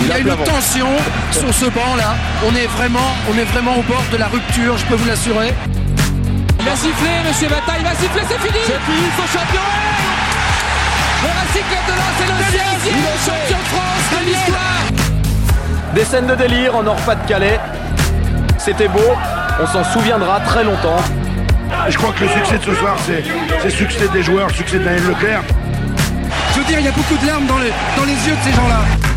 Il y a une tension sur ce banc là. On est vraiment, on est vraiment au bord de la rupture, je peux vous l'assurer. Il va siffler, monsieur Bata, il va siffler, c'est fini C'est fini, son champion Le Racing Club de Lens est le 16 champion de France de l'histoire Des scènes de délire en Nord-Pas-de-Calais. C'était beau, on s'en souviendra très longtemps. Je crois que le succès de ce soir, c'est le succès des joueurs, le succès de Daniel Leclerc. Je veux dire, il y a beaucoup de larmes dans les, dans les yeux de ces gens-là.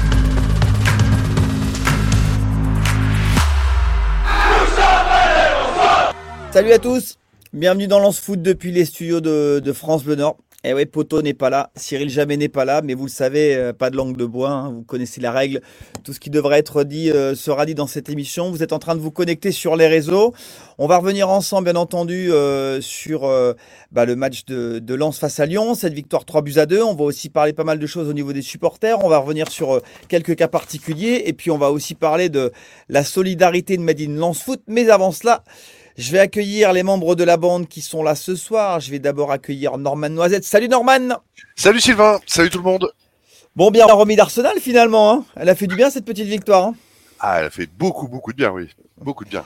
Salut à tous, bienvenue dans Lance Foot depuis les studios de, France Bleu Nord. Eh oui, Poto n'est pas là, Cyril Jamais n'est pas là, mais vous le savez, euh, pas de langue de bois, hein, vous connaissez la règle. Tout ce qui devrait être dit euh, sera dit dans cette émission. Vous êtes en train de vous connecter sur les réseaux. On va revenir ensemble, bien entendu, euh, sur bah, le match de, Lens face à Lyon, cette victoire 3 buts à 2. On va aussi parler pas mal de choses au niveau des supporters. On va revenir sur quelques cas particuliers. Et puis, on va aussi parler de la solidarité de Medine Lens Foot. Mais avant cela, je vais accueillir les membres de la bande qui sont là ce soir. Je vais d'abord accueillir Norman Noisette. Salut Norman Salut Sylvain, salut tout le monde. Bon, bien remis d'Arsenal finalement. hein. Elle a fait du bien cette petite victoire. hein. Ah, elle a fait beaucoup, beaucoup de bien, oui. Beaucoup de bien.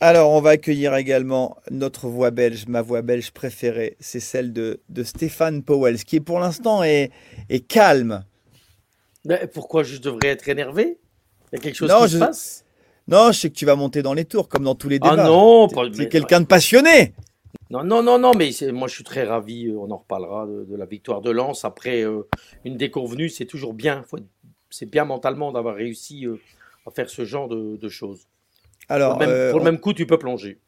Alors, on va accueillir également notre voix belge, ma voix belge préférée. C'est celle de, de Stéphane Powell, qui est pour l'instant est, est calme. Mais pourquoi je devrais être énervé? Il y a quelque chose Non, qui je- se passe? Non, je sais que tu vas monter dans les tours, comme dans tous les Ah débats. non, pas- t'es mais- quelqu'un de passionné. Non, non, non, non, mais c'est- moi je suis très ravi, euh, on en reparlera de, de la victoire de Lens. Après euh, une déconvenue, c'est toujours bien, c'est bien mentalement d'avoir réussi euh, à faire ce genre de, de choses. Alors, pour le, même, euh, pour le on- même coup, tu peux plonger.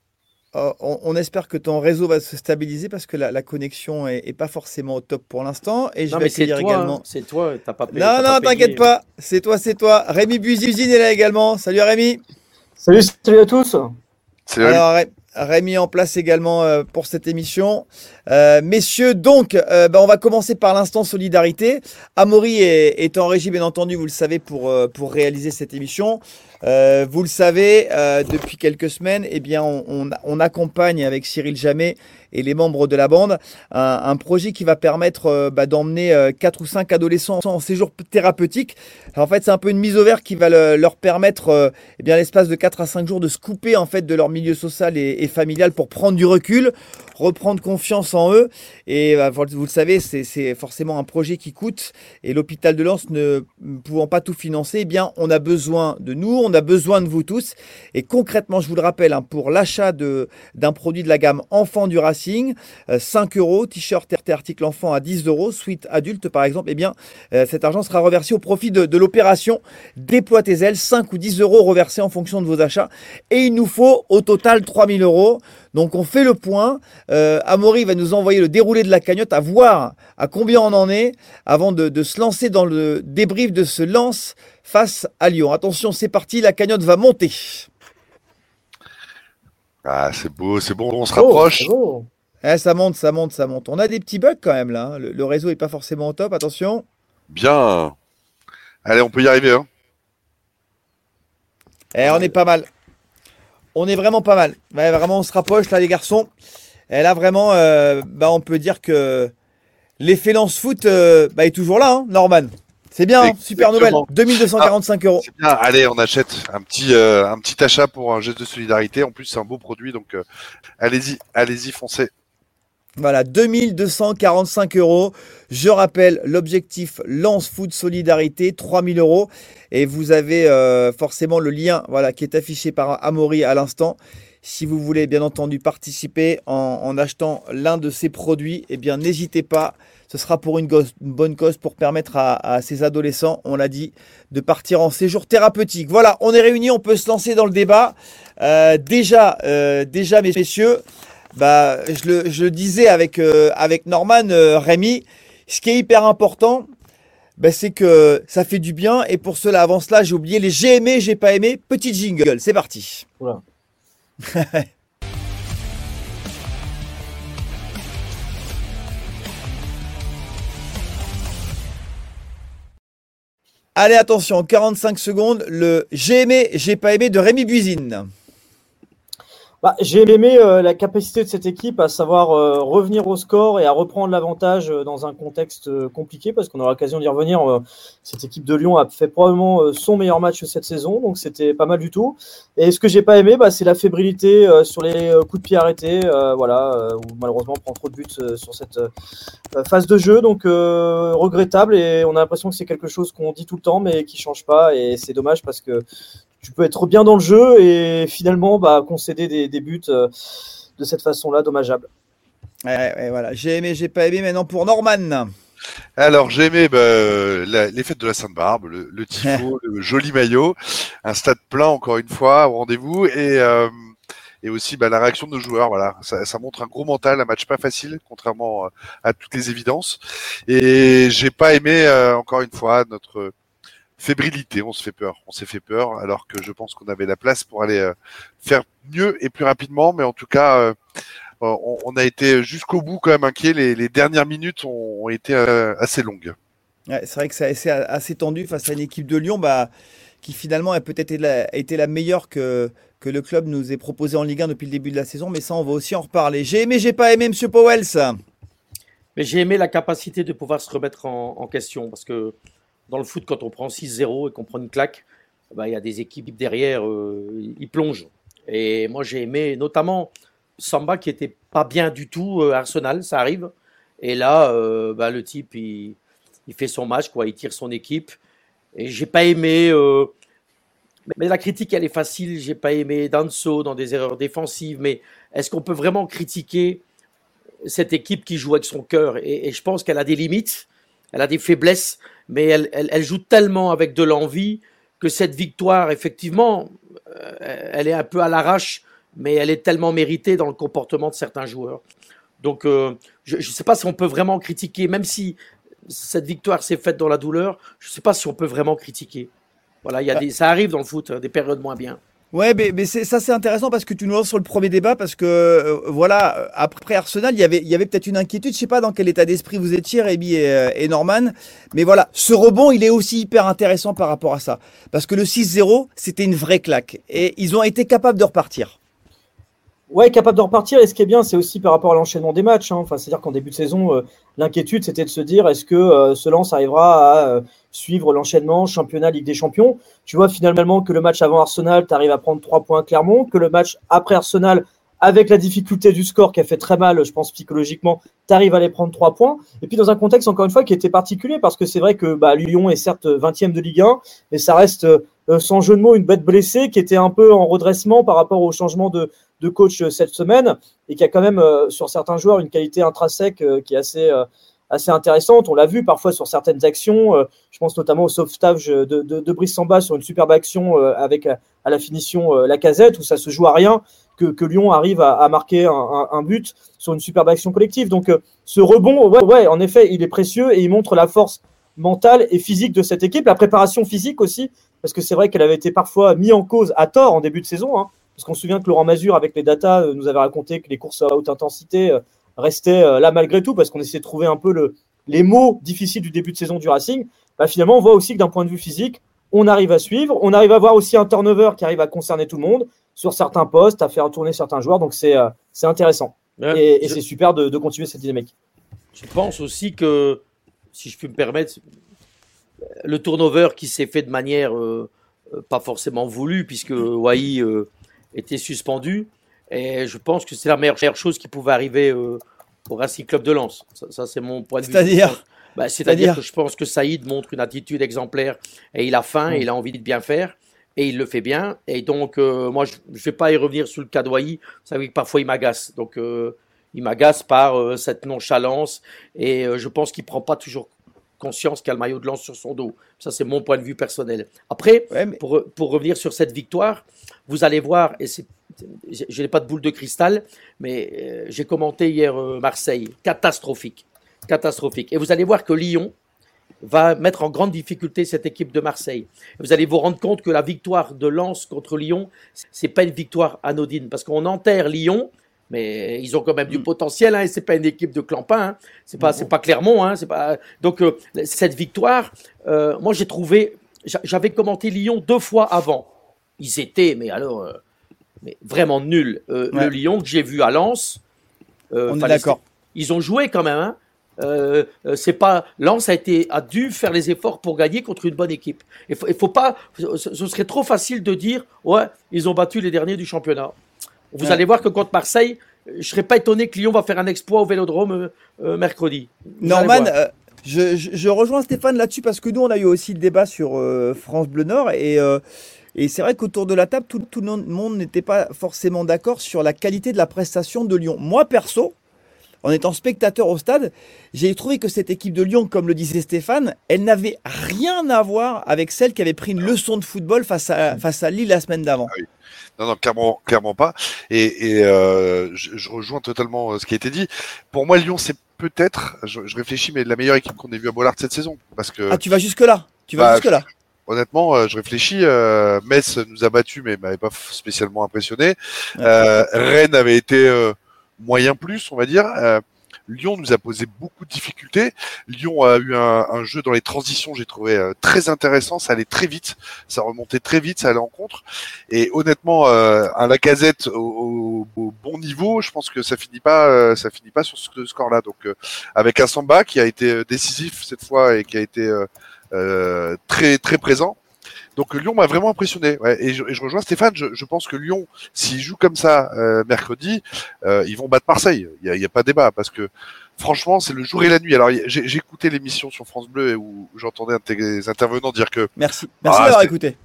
Euh, on, on espère que ton réseau va se stabiliser parce que la, la connexion est, est pas forcément au top pour l'instant. Et je Non, vais mais c'est accueillir toi, également. hein, c'est toi, t'as pas payé. Non, t'as non, t'inquiète pas. C'est toi, c'est toi. Rémi Buzine est là également. Salut Rémi. Salut, salut à tous. C'est Alors, Ré- Rémi en place également euh, pour cette émission. Euh, messieurs, donc, euh, bah, on va commencer par l'instant solidarité. Amaury est, est en régie, bien entendu, vous le savez, pour, euh, pour réaliser cette émission. Euh, vous le savez, euh, depuis quelques semaines, eh bien, on, accompagne avec Cyril Jamais et les membres de la bande un, projet qui va permettre euh, bah, d'emmener euh, quatre ou cinq adolescents en séjour thérapeutique. En fait, c'est un peu une mise au vert qui va le- leur permettre, eh bien, l'espace de 4 à 5 jours, de se couper en fait de leur milieu social et, familial pour prendre du recul, reprendre confiance en eux. Et bah, vous le savez, c'est forcément un projet qui coûte. Et l'hôpital de Lens ne pouvant pas tout financer, eh bien, on a besoin de nous, on a besoin de vous tous. Et concrètement, je vous le rappelle, hein, pour l'achat d'un produit de la gamme enfant du Racing, euh, 5 euros, t-shirt et article enfant à 10 euros, suite adulte par exemple, eh bien, euh, cet argent sera reversé au profit de, l'opération Déploie tes ailes, 5 ou 10 euros reversés en fonction de vos achats. Et il nous faut au total 3000 euros. Donc on fait le point. Euh, Amaury va nous envoyer le déroulé de la cagnotte à voir à combien on en est avant de se lancer dans le débrief de ce lance face à Lyon. Attention, c'est parti, la cagnotte va monter. ah, c'est beau, c'est bon, on se rapproche. Eh, ça monte, ça monte, ça monte. On a des petits bugs quand même là. hein. Le, le réseau est pas forcément au top. Attention. Bien. Allez, on peut y arriver. Hein. Eh, on est pas mal. On est vraiment pas mal. Ouais, vraiment, on se rapproche là, les garçons. Et là, vraiment, euh, bah, on peut dire que l'effet lance foot euh, bah, est toujours là, hein, Norman. C'est bien, hein, super nouvelle. Exactement. 2245 euros. Bien. Allez, on achète un petit, euh, un petit achat pour un geste de solidarité. En plus, c'est un beau produit, donc euh, allez-y, allez-y, foncez. Voilà, 2245 euros. Je rappelle l'objectif Lance Foot Solidarité, 3000 euros. Et vous avez euh, forcément le lien voilà, qui est affiché par Amaury à l'instant. Si vous voulez bien entendu participer en, en achetant l'un de ces produits, eh bien n'hésitez pas. Ce sera pour une, gosse- une bonne cause pour permettre à, à ces adolescents, on l'a dit, de partir en séjour thérapeutique. Voilà, on est réunis, on peut se lancer dans le débat. Euh, déjà, euh, déjà, mes messieurs, bah, je, le, je le disais avec, euh, avec Norman, Rémi, ce qui est hyper important, bah, c'est que ça fait du bien. Et pour cela, avant cela, j'ai oublié les j'ai aimé, j'ai pas aimé. Petit jingle, c'est parti. Allez, attention, 45 secondes, le j'ai aimé, j'ai pas aimé de Rémi Buisine. Bah, J'ai aimé euh, la capacité de cette équipe à savoir euh, revenir au score et à reprendre l'avantage euh, dans un contexte compliqué, parce qu'on aura l'occasion d'y revenir. cette équipe de Lyon a fait probablement son meilleur match cette saison, donc c'était pas mal du tout. Et ce que j'ai pas aimé, bah, c'est la fébrilité sur les coups de pied arrêtés, voilà, où malheureusement on prend trop de buts sur cette phase de jeu, donc regrettable. Et on a l'impression que c'est quelque chose qu'on dit tout le temps, mais qui change pas. Et c'est dommage parce que tu peux être bien dans le jeu et finalement bah, concéder des, buts euh, de cette façon-là, dommageable. voilà. J'ai aimé, j'ai pas aimé. Maintenant pour Norman. Alors j'ai aimé bah, les fêtes de la Sainte-Barbe, le, tifo, le joli maillot, un stade plein encore une fois au rendez-vous et euh, et aussi bah, la réaction de nos joueurs. Voilà, ça, ça, montre un gros mental, un match pas facile, contrairement à toutes les évidences. Et j'ai pas aimé encore une fois notre fébrilité, on se fait peur, on s'est fait peur, alors que je pense qu'on avait la place pour aller euh, faire mieux et plus rapidement, mais en tout cas, euh, on, a été jusqu'au bout quand même inquiet. Les, dernières minutes ont, été euh, assez longues. c'est vrai que c'est assez, tendu face à une équipe de Lyon, bah, qui finalement a peut-être été, la meilleure que, que le club nous ait proposé en Ligue 1 depuis le début de la saison, mais ça, on va aussi en reparler. J'ai aimé, j'ai pas aimé, Monsieur Powells. Mais j'ai aimé la capacité de pouvoir se remettre en, en question, parce que dans le foot, quand on prend 6-0 et qu'on prend une claque, bah, il y a des équipes derrière, euh, ils plongent. Et moi, j'ai aimé notamment Samba qui était pas bien du tout, euh, Arsenal, ça arrive. Et là, euh, bah, le type, il, fait son match, quoi, il tire son équipe. Et j'ai pas aimé. mais la critique, elle est facile. J'ai pas aimé Danso dans des erreurs défensives. Mais est-ce qu'on peut vraiment critiquer cette équipe qui joue avec son cœur? Et, je pense qu'elle a des limites, elle a des faiblesses mais elle, elle, joue tellement avec de l'envie que cette victoire, effectivement, euh, elle est un peu à l'arrache, mais elle est tellement méritée dans le comportement de certains joueurs. Donc, euh, je ne sais pas si on peut vraiment critiquer, même si cette victoire s'est faite dans la douleur, je ne sais pas si on peut vraiment critiquer. Voilà, y a des, ça arrive dans le foot, des périodes moins bien. Ouais, mais, mais ça c'est intéressant parce que tu nous lances sur le premier débat parce que euh, voilà, après Arsenal, il y avait, il y avait peut-être une inquiétude. Je sais pas dans quel état d'esprit vous étiez, Rémi et, euh, et, Norman, mais voilà, ce rebond, il est aussi hyper intéressant par rapport à ça parce que le 6-0, c'était une vraie claque et ils ont été capables de repartir. Ouais, capable de repartir. Et ce qui est bien, c'est aussi par rapport à l'enchaînement des matchs. Hein. Enfin, c'est-à-dire qu'en début de saison, euh, l'inquiétude, c'était de se dire est-ce que euh, ce lance arrivera à euh, suivre l'enchaînement championnat Ligue des Champions? Tu vois finalement que le match avant Arsenal, tu arrives à prendre trois points Clermont, que le match après Arsenal, avec la difficulté du score qui a fait très mal, je pense psychologiquement, tu arrives à les prendre trois points. Et puis dans un contexte encore une fois qui était particulier parce que c'est vrai que bah, Lyon est certes 20e de Ligue 1, mais ça reste sans jeu de mots une bête blessée qui était un peu en redressement par rapport au changement de, de coach euh, cette semaine et qui a quand même euh, sur certains joueurs une qualité intrinsèque euh, qui est assez assez intéressante. On l'a vu parfois sur certaines actions. je pense notamment au sauvetage de, de, Brice Samba sur une superbe action avec à, la finition la casette où ça se joue à rien que, Lyon arrive à, marquer un, un, but sur une superbe action collective. Donc ce rebond, ouais, ouais, en effet, il est précieux et il montre la force mentale et physique de cette équipe, la préparation physique aussi, parce que c'est vrai qu'elle avait été parfois mise en cause à tort en début de saison. Hein. Parce qu'on se souvient que Laurent Mazur, avec les datas, euh, nous avait raconté que les courses à haute intensité euh, restaient euh, là malgré tout, parce qu'on essayait de trouver un peu le, les mots difficiles du début de saison du Racing. Bah, finalement, on voit aussi que d'un point de vue physique, on arrive à suivre. On arrive à voir aussi un turnover qui arrive à concerner tout le monde sur certains postes, à faire tourner certains joueurs. Donc c'est c'est intéressant. et, c'est super de, de, continuer cette dynamique. Je pense aussi que, si je puis me permettre, le turnover qui s'est fait de manière pas forcément voulue, puisque Wai était suspendu. Et je pense que c'est la meilleure chose qui pouvait arriver euh, au Racing Club de Lens. Ça, c'est mon point de vue. C'est-à-dire bah, C'est-à-dire que je pense que Saïd montre une attitude exemplaire et il a faim et il a envie de bien faire et il le fait bien. Et donc, euh, moi, je ne vais pas y revenir sur le cas Vous savez que parfois, il m'agace. Donc, euh, il m'agace par cette nonchalance et je pense qu'il prend pas toujours conscience qu'il a le maillot de lance sur son dos. Ça, c'est mon point de vue personnel. Après, pour, pour, revenir sur cette victoire, vous allez voir, et je n'ai pas de boule de cristal, mais euh, j'ai commenté hier euh, Marseille, catastrophique, catastrophique. Et vous allez voir que Lyon va mettre en grande difficulté cette équipe de Marseille. Vous allez vous rendre compte que la victoire de Lens contre Lyon, c'est pas une victoire anodine, parce qu'on enterre Lyon, mais ils ont quand même du mm. potentiel, hein, et c'est pas une équipe de clampin, hein. c'est pas, c'est pas Clermont, hein, c'est pas. Donc euh, cette victoire, euh, moi j'ai trouvé, j'avais commenté Lyon deux fois avant. Ils étaient, mais alors, euh, mais vraiment nul. Ouais. Le Lyon que j'ai vu à Lens, On est d'accord. Ils ont joué quand même. Hein. Euh, c'est pas Lens a été a dû faire les efforts pour gagner contre une bonne équipe. Il faut, il faut pas. Ce serait trop facile de dire ouais ils ont battu les derniers du championnat. Vous Ouais. allez voir que contre Marseille, euh, je serais pas étonné que Lyon va faire un exploit au Vélodrome euh, euh, mercredi. Vous Norman, euh, je, je- je rejoins Stéphane là-dessus parce que nous, on a eu aussi le débat sur euh, France Bleu Nord et, euh, et c'est vrai qu'autour de la table, tout, tout le monde n'était pas forcément d'accord sur la qualité de la prestation de Lyon. Moi, perso, en étant spectateur au stade, j'ai trouvé que cette équipe de Lyon, comme le disait Stéphane, elle n'avait rien à voir avec celle qui avait pris une leçon de football face à, face à Lille la semaine d'avant. Non, non, clairement, clairement pas. Et, et euh, je, je rejoins totalement euh, ce qui a été dit. Pour moi, Lyon, c'est peut-être, je, je réfléchis, mais la meilleure équipe qu'on ait vue à Bollard cette saison. Parce que, Ah, tu vas jusque-là Tu vas Bah, jusque-là honnêtement, euh, je réfléchis. Metz nous a battus, mais m'avait pas spécialement impressionné. Euh, Rennes avait été euh, moyen plus, on va dire. Euh, Lyon nous a posé beaucoup de difficultés. Lyon a eu un, un jeu dans les transitions, j'ai trouvé euh, très intéressant. Ça allait très vite, ça remontait très vite, ça allait en contre. Et honnêtement, euh, un Lacazette au, au- au bon niveau, je pense que ça finit pas, euh, ça finit pas sur ce score-là. Donc euh, avec un Samba qui a été euh, décisif cette fois et qui a été euh, très très présent. Donc Lyon m'a vraiment impressionné. Ouais, et, je, et je rejoins Stéphane. Je, je pense que Lyon, s'ils jouent comme ça euh, mercredi, euh, ils vont battre Marseille. Il n'y a, il y a pas débat parce que franchement, c'est le jour et la nuit. Alors j'ai écouté l'émission sur France Bleu où j'entendais un de tes intervenants dire que Merci. Merci Ah, d'avoir écouté.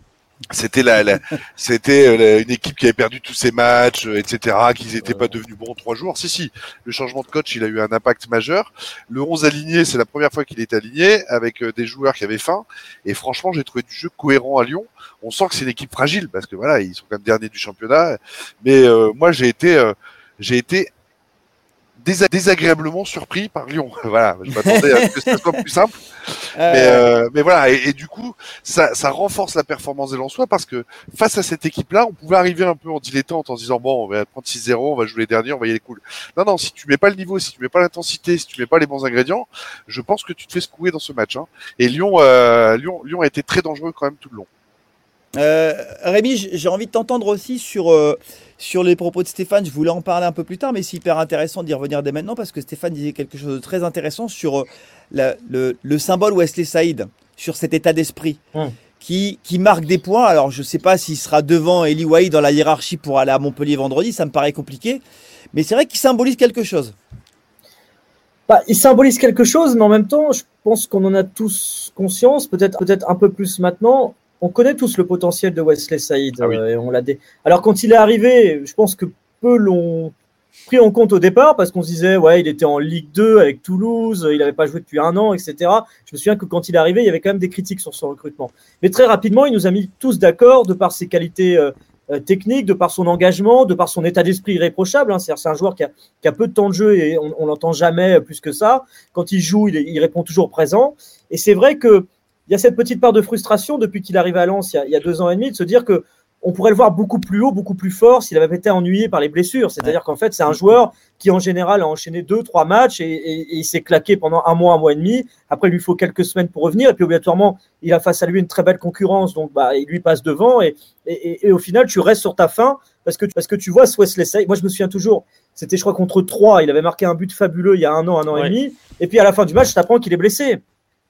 C'était la, la- c'était euh, une équipe qui avait perdu tous ses matchs, euh, etc., qu'ils n'étaient pas devenus bons en trois jours. Si, si, le changement de coach, il a eu un impact majeur. Le 11 aligné, c'est la première fois qu'il est aligné avec euh, des joueurs qui avaient faim. Et franchement, j'ai trouvé du jeu cohérent à Lyon. On sent que c'est une équipe fragile parce que voilà, ils sont quand même derniers du championnat. Mais euh, moi, j'ai été, euh, j'ai été désa- désagréablement surpris par Lyon. voilà, je m'attendais à ce que ce soit plus simple. Euh, Mais, euh, mais voilà, et, et du coup, ça, ça renforce la performance des Lensois parce que face à cette équipe-là, on pouvait arriver un peu en dilettante en se disant bon, on va prendre 6-0, on va jouer les derniers, on va y aller cool. Non, non, si tu mets pas le niveau, si tu mets pas l'intensité, si tu mets pas les bons ingrédients, je pense que tu te fais secouer dans ce match. Hein. Et Lyon, euh, Lyon, Lyon a été très dangereux quand même tout le long. Euh, Rémi, j'ai envie de t'entendre aussi sur, euh, sur les propos de Stéphane. Je voulais en parler un peu plus tard, mais c'est hyper intéressant d'y revenir dès maintenant parce que Stéphane disait quelque chose de très intéressant sur euh, la- le, le symbole Wesley Saïd, sur cet état d'esprit Hum. qui, qui marque des points. Alors, je ne sais pas s'il sera devant Eli Wahi dans la hiérarchie pour aller à Montpellier vendredi, ça me paraît compliqué, mais c'est vrai qu'il symbolise quelque chose. Bah, il symbolise quelque chose, mais en même temps, je pense qu'on en a tous conscience, peut-être peut-être un peu plus maintenant. On connaît tous le potentiel de Wesley Saïd. Ah oui. euh, et on l'a dé- Alors quand il est arrivé, je pense que peu l'ont pris en compte au départ parce qu'on se disait ouais il était en Ligue 2 avec Toulouse, il n'avait pas joué depuis un an, etc. Je me souviens que quand il est arrivé, il y avait quand même des critiques sur son recrutement. Mais très rapidement, il nous a mis tous d'accord de par ses qualités euh, euh, techniques, de par son engagement, de par son état d'esprit irréprochable. hein. C'est-à-dire c'est un joueur qui a, qui a peu de temps de jeu et on, on l'entend jamais plus que ça. Quand il joue, il, est- il répond toujours présent. Et c'est vrai que il y a cette petite part de frustration depuis qu'il arrive à Lens il y, a, il y a deux ans et demi de se dire que on pourrait le voir beaucoup plus haut, beaucoup plus fort s'il avait été ennuyé par les blessures. C'est-à-dire qu'en fait, c'est un joueur qui, en général, a enchaîné deux, trois matchs et, et- et il s'est claqué pendant un mois, un mois et demi. Après, il lui faut quelques semaines pour revenir. Et puis, obligatoirement, il a face à lui une très belle concurrence. Donc, bah, il lui passe devant. Et, au final, tu restes sur ta fin parce que, parce que tu vois ce Wesley Saïd. Moi, je me souviens toujours, c'était, je crois, contre 3. Il avait marqué un but fabuleux il y a un an, un an et demi. Et puis, à la fin du match, tu apprends qu'il est blessé.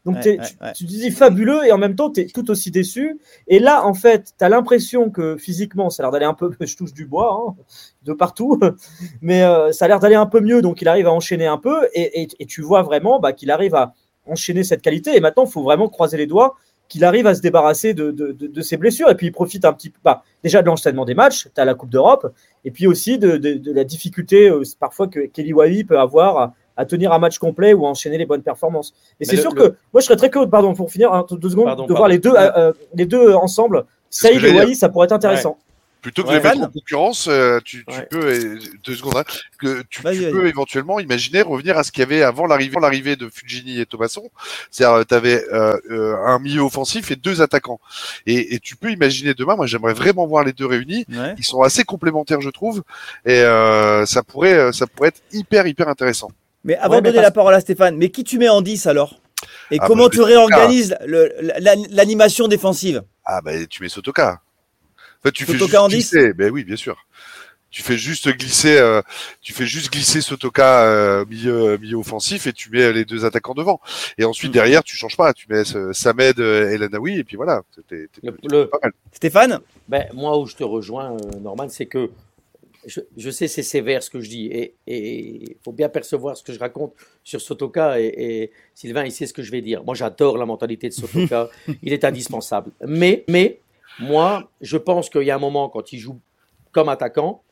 Donc, Ouais, t'es- ouais, tu, ouais. tu te dis fabuleux et en même temps, tu es tout aussi déçu. Et là, en fait, tu as l'impression que physiquement, ça a l'air d'aller un peu. Je touche du bois hein, de partout, mais euh, ça a l'air d'aller un peu mieux. Donc, il arrive à enchaîner un peu et, et- et tu vois vraiment bah, qu'il arrive à enchaîner cette qualité. Et maintenant, il faut vraiment croiser les doigts qu'il arrive à se débarrasser de, de- de- de ses blessures. Et puis, il profite un petit peu bah, déjà de l'enchaînement des matchs. Tu as la Coupe d'Europe et puis aussi de, de- de la difficulté euh, parfois que Kelly Wahi peut avoir à, tenir un match complet ou à enchaîner les bonnes performances. Et c'est sûr le- que moi, je serais très curieux, pardon, pour finir, hein, deux secondes, Pardon, de voir les deux, euh, euh, les deux ensemble. Saïd et Wahi, ça pourrait être intéressant. Plutôt que Ouais, de les mettre en concurrence, euh, tu, tu Ouais. peux deux secondes, hein, que tu, peux éventuellement imaginer revenir à ce qu'il y avait avant l'arrivée, de Fujini et Thomasson. C'est-à-dire, tu avais un milieu offensif et deux attaquants. Et, et tu peux imaginer demain. Moi, j'aimerais vraiment voir les deux réunis. Ouais. Ils sont assez complémentaires, je trouve, et euh, ça pourrait, ça pourrait être hyper, hyper intéressant. Mais avant Ouais, de donner parce- la parole à Stéphane, mais qui tu mets en 10 alors? Et Ah, comment bah, tu réorganises l'animation défensive? Ah bah tu mets Sotoka. Enfin, tu fais Sotoka juste en 10? glisser. Ben oui, bien sûr. Tu fais juste glisser, euh, tu fais juste glisser Sotoka euh, milieu, milieu offensif et tu mets les deux attaquants devant. Et ensuite Mm. derrière, tu changes pas. Tu mets euh, Samed euh, et Lanaoui et puis voilà. Le- t'es le- pas mal. Stéphane? Ben, moi, où je te rejoins, euh, Norman, c'est que je, je sais c'est sévère ce que je dis et il faut bien percevoir ce que je raconte sur Sotoka et, et Sylvain, il sait ce que je vais dire. Moi, j'adore la mentalité de Sotoka, il est indispensable. Mais, mais moi, je pense qu'il y a un moment quand il joue comme attaquant,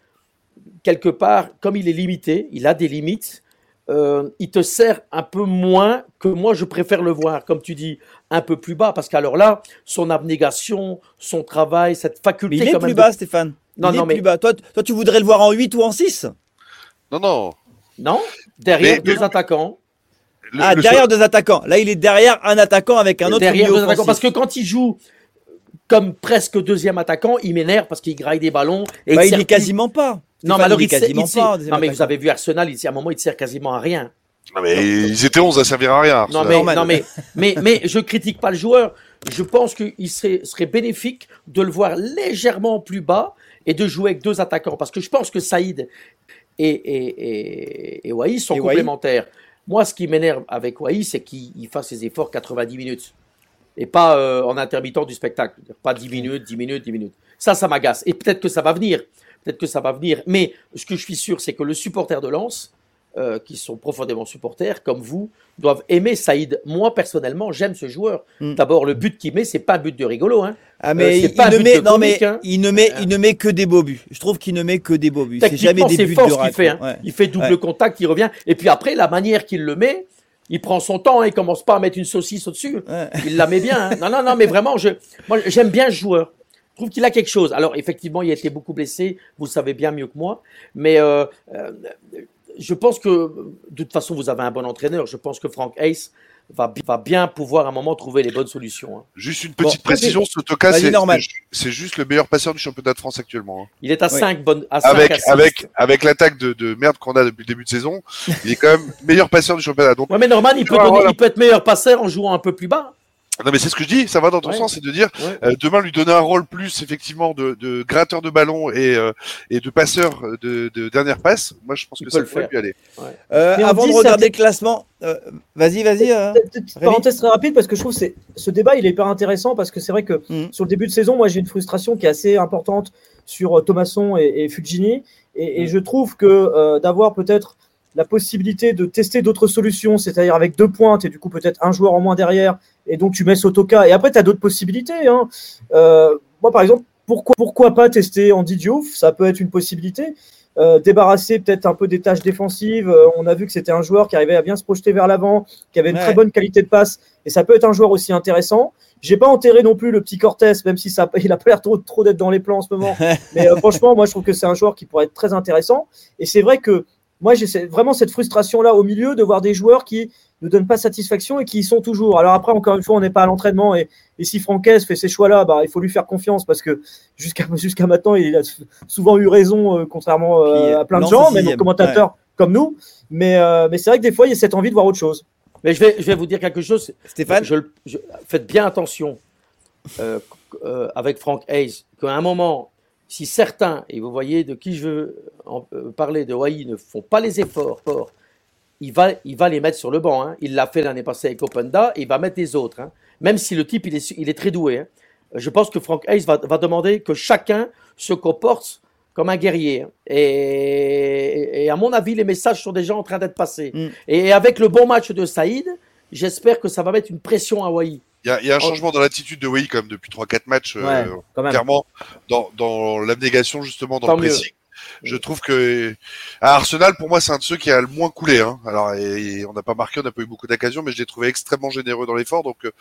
quelque part, comme il est limité, il a des limites. euh, il te sert un peu moins que moi je préfère le voir, comme tu dis, un peu plus bas, parce qu'alors là, son abnégation, son travail, cette faculté Mais il est quand plus même bas, de- Stéphane. Non, il non, est mais- plus bas. Toi, toi, tu voudrais le voir en 8 ou en 6 Non, non. Non? Derrière Mais- deux mais- attaquants. Le- Ah, le derrière deux attaquants. Là, il est derrière un attaquant avec un autre derrière milieu deux attaquants. Parce que quand il joue comme presque deuxième attaquant, il m'énerve parce qu'il graille des ballons. Et Bah, il il sert est plus. quasiment pas. Non, mais alors il quasiment il pas. Non, mais vous avez vu Arsenal, il, à un moment, il ne sert quasiment à rien. Non, mais ils étaient 11 à servir à rien. Non, mais, non mais, mais, mais je critique pas le joueur. Je pense qu'il serait, serait bénéfique de le voir légèrement plus bas et de jouer avec deux attaquants. Parce que je pense que Saïd et, et, et, et Wai sont Et Wai. complémentaires. Moi, ce qui m'énerve avec Wai, c'est qu'il il fasse ses efforts 90 minutes. Et pas euh, en intermittent du spectacle. Pas 10 minutes, 10 minutes, 10 minutes. Ça, ça m'agace. Et peut-être que ça va venir. Peut-être que ça va venir. Mais ce que je suis sûr, c'est que le supporter de Lens, euh, qui sont profondément supporters, comme vous, doivent aimer Saïd. Moi, personnellement, j'aime ce joueur. Mm. D'abord, le but qu'il met, c'est pas un but de rigolo. Hein. Ah, mais Euh, c'est il, pas il ne met, mais hein. il ne met, il ne met que des beaux buts. Je trouve qu'il ne met que des beaux buts. C'est jamais des buts fort de ce qu'il fait. hein. Ouais. Il fait double Ouais. contact, il revient. Et puis après, la manière qu'il le met, il prend son temps, hein, il commence pas à mettre une saucisse au-dessus. Ouais. Il la met bien. hein. Non, non, non, mais vraiment, je, moi, j'aime bien ce joueur. Je trouve qu'il a quelque chose. Alors, effectivement, il a été beaucoup blessé. Vous le savez bien mieux que moi. Mais euh, euh, je pense que, de toute façon, vous avez un bon entraîneur. Je pense que Frank Hayes va, bi- va bien pouvoir, à un moment, trouver les bonnes solutions. hein. Juste une Bon, petite précision, Sotoka, c'est c'est ju- c'est juste le meilleur passeur du championnat de France actuellement. hein. Il est à Oui. 5 bonnes. À cinq Avec, assists. avec, avec l'attaque de, de merde qu'on a depuis le début de saison, il est quand même meilleur passeur du championnat. Donc, Ouais, mais Norman, il peut, Ouais, donner- voilà. il peut être meilleur passeur en jouant un peu plus bas. Non, mais c'est ce que je dis, ça va dans ton Ouais. sens, c'est de dire, Ouais. euh, demain lui donner un rôle plus, effectivement, de, de gratteur de ballon et, euh, et de passeur de, de dernière passe. Moi, je pense Il que peut ça le pourrait faire. lui aller. Euh, avant de regarder le classement, euh, vas-y, vas-y. euh. Parenthèse très rapide parce que je trouve que ce débat il est hyper intéressant parce que c'est vrai que Mhm. sur le début de saison, moi j'ai une frustration qui est assez importante sur euh, Thomasson et, et Fugini et, et je trouve que euh, d'avoir peut-être la possibilité de tester d'autres solutions, c'est-à-dire avec deux pointes et du coup peut-être un joueur en moins derrière et donc tu mets Sotoka et après tu as d'autres possibilités. hein. Euh, moi par exemple, pourquoi, pourquoi pas tester Andy Diouf? Ça peut être une possibilité. Euh, débarrasser peut-être un peu des tâches défensives. Euh, on a vu que c'était un joueur qui arrivait à bien se projeter vers l'avant, qui avait une Ouais. très bonne qualité de passe, et ça peut être un joueur aussi intéressant. J'ai pas enterré non plus le petit Cortés, même si ça, il a pas l'air trop, trop d'être dans les plans en ce moment. Mais euh, franchement, moi je trouve que c'est un joueur qui pourrait être très intéressant. Et c'est vrai que moi j'ai vraiment cette frustration là au milieu de voir des joueurs qui ne donnent pas satisfaction et qui y sont toujours. Alors après, encore une fois, on n'est pas à l'entraînement et, et si Francaise fait ces choix-là, bah, il faut lui faire confiance parce que jusqu'à jusqu'à maintenant, il a souvent eu raison, euh, contrairement euh, à plein de gens, même aux commentateurs comme nous. Mais, euh, mais c'est vrai que des fois, il y a cette envie de voir autre chose. Mais je vais, je vais vous dire quelque chose. Stéphane Je- je- faites bien attention euh, euh, avec Frank Hayes, qu'à un moment, si certains, et vous voyez de qui je veux en- euh, parler, de Hawaii, ne font pas les efforts, il va, il va les mettre sur le banc. hein. Il l'a fait l'année passée avec Openda, et il va mettre les autres. hein. Même si le type, il est, su- il est très doué. hein. Je pense que Frank Hayes va, va demander que chacun se comporte comme un guerrier. Et, et à mon avis, les messages sont déjà en train d'être passés. Mm. Et avec le bon match de Saïd, j'espère que ça va mettre une pression à Hawaii. Il y y a un Oh. changement dans l'attitude de Wei quand même depuis 3-4 matchs, euh, Ouais, clairement, dans, dans l'abnégation justement, dans Tant le mieux. pressing. Je trouve que à Arsenal, pour moi, c'est un de ceux qui a le moins coulé. Hein. Alors, et- et on n'a pas marqué, on n'a pas eu beaucoup d'occasions, mais je l'ai trouvé extrêmement généreux dans l'effort. Donc, euh,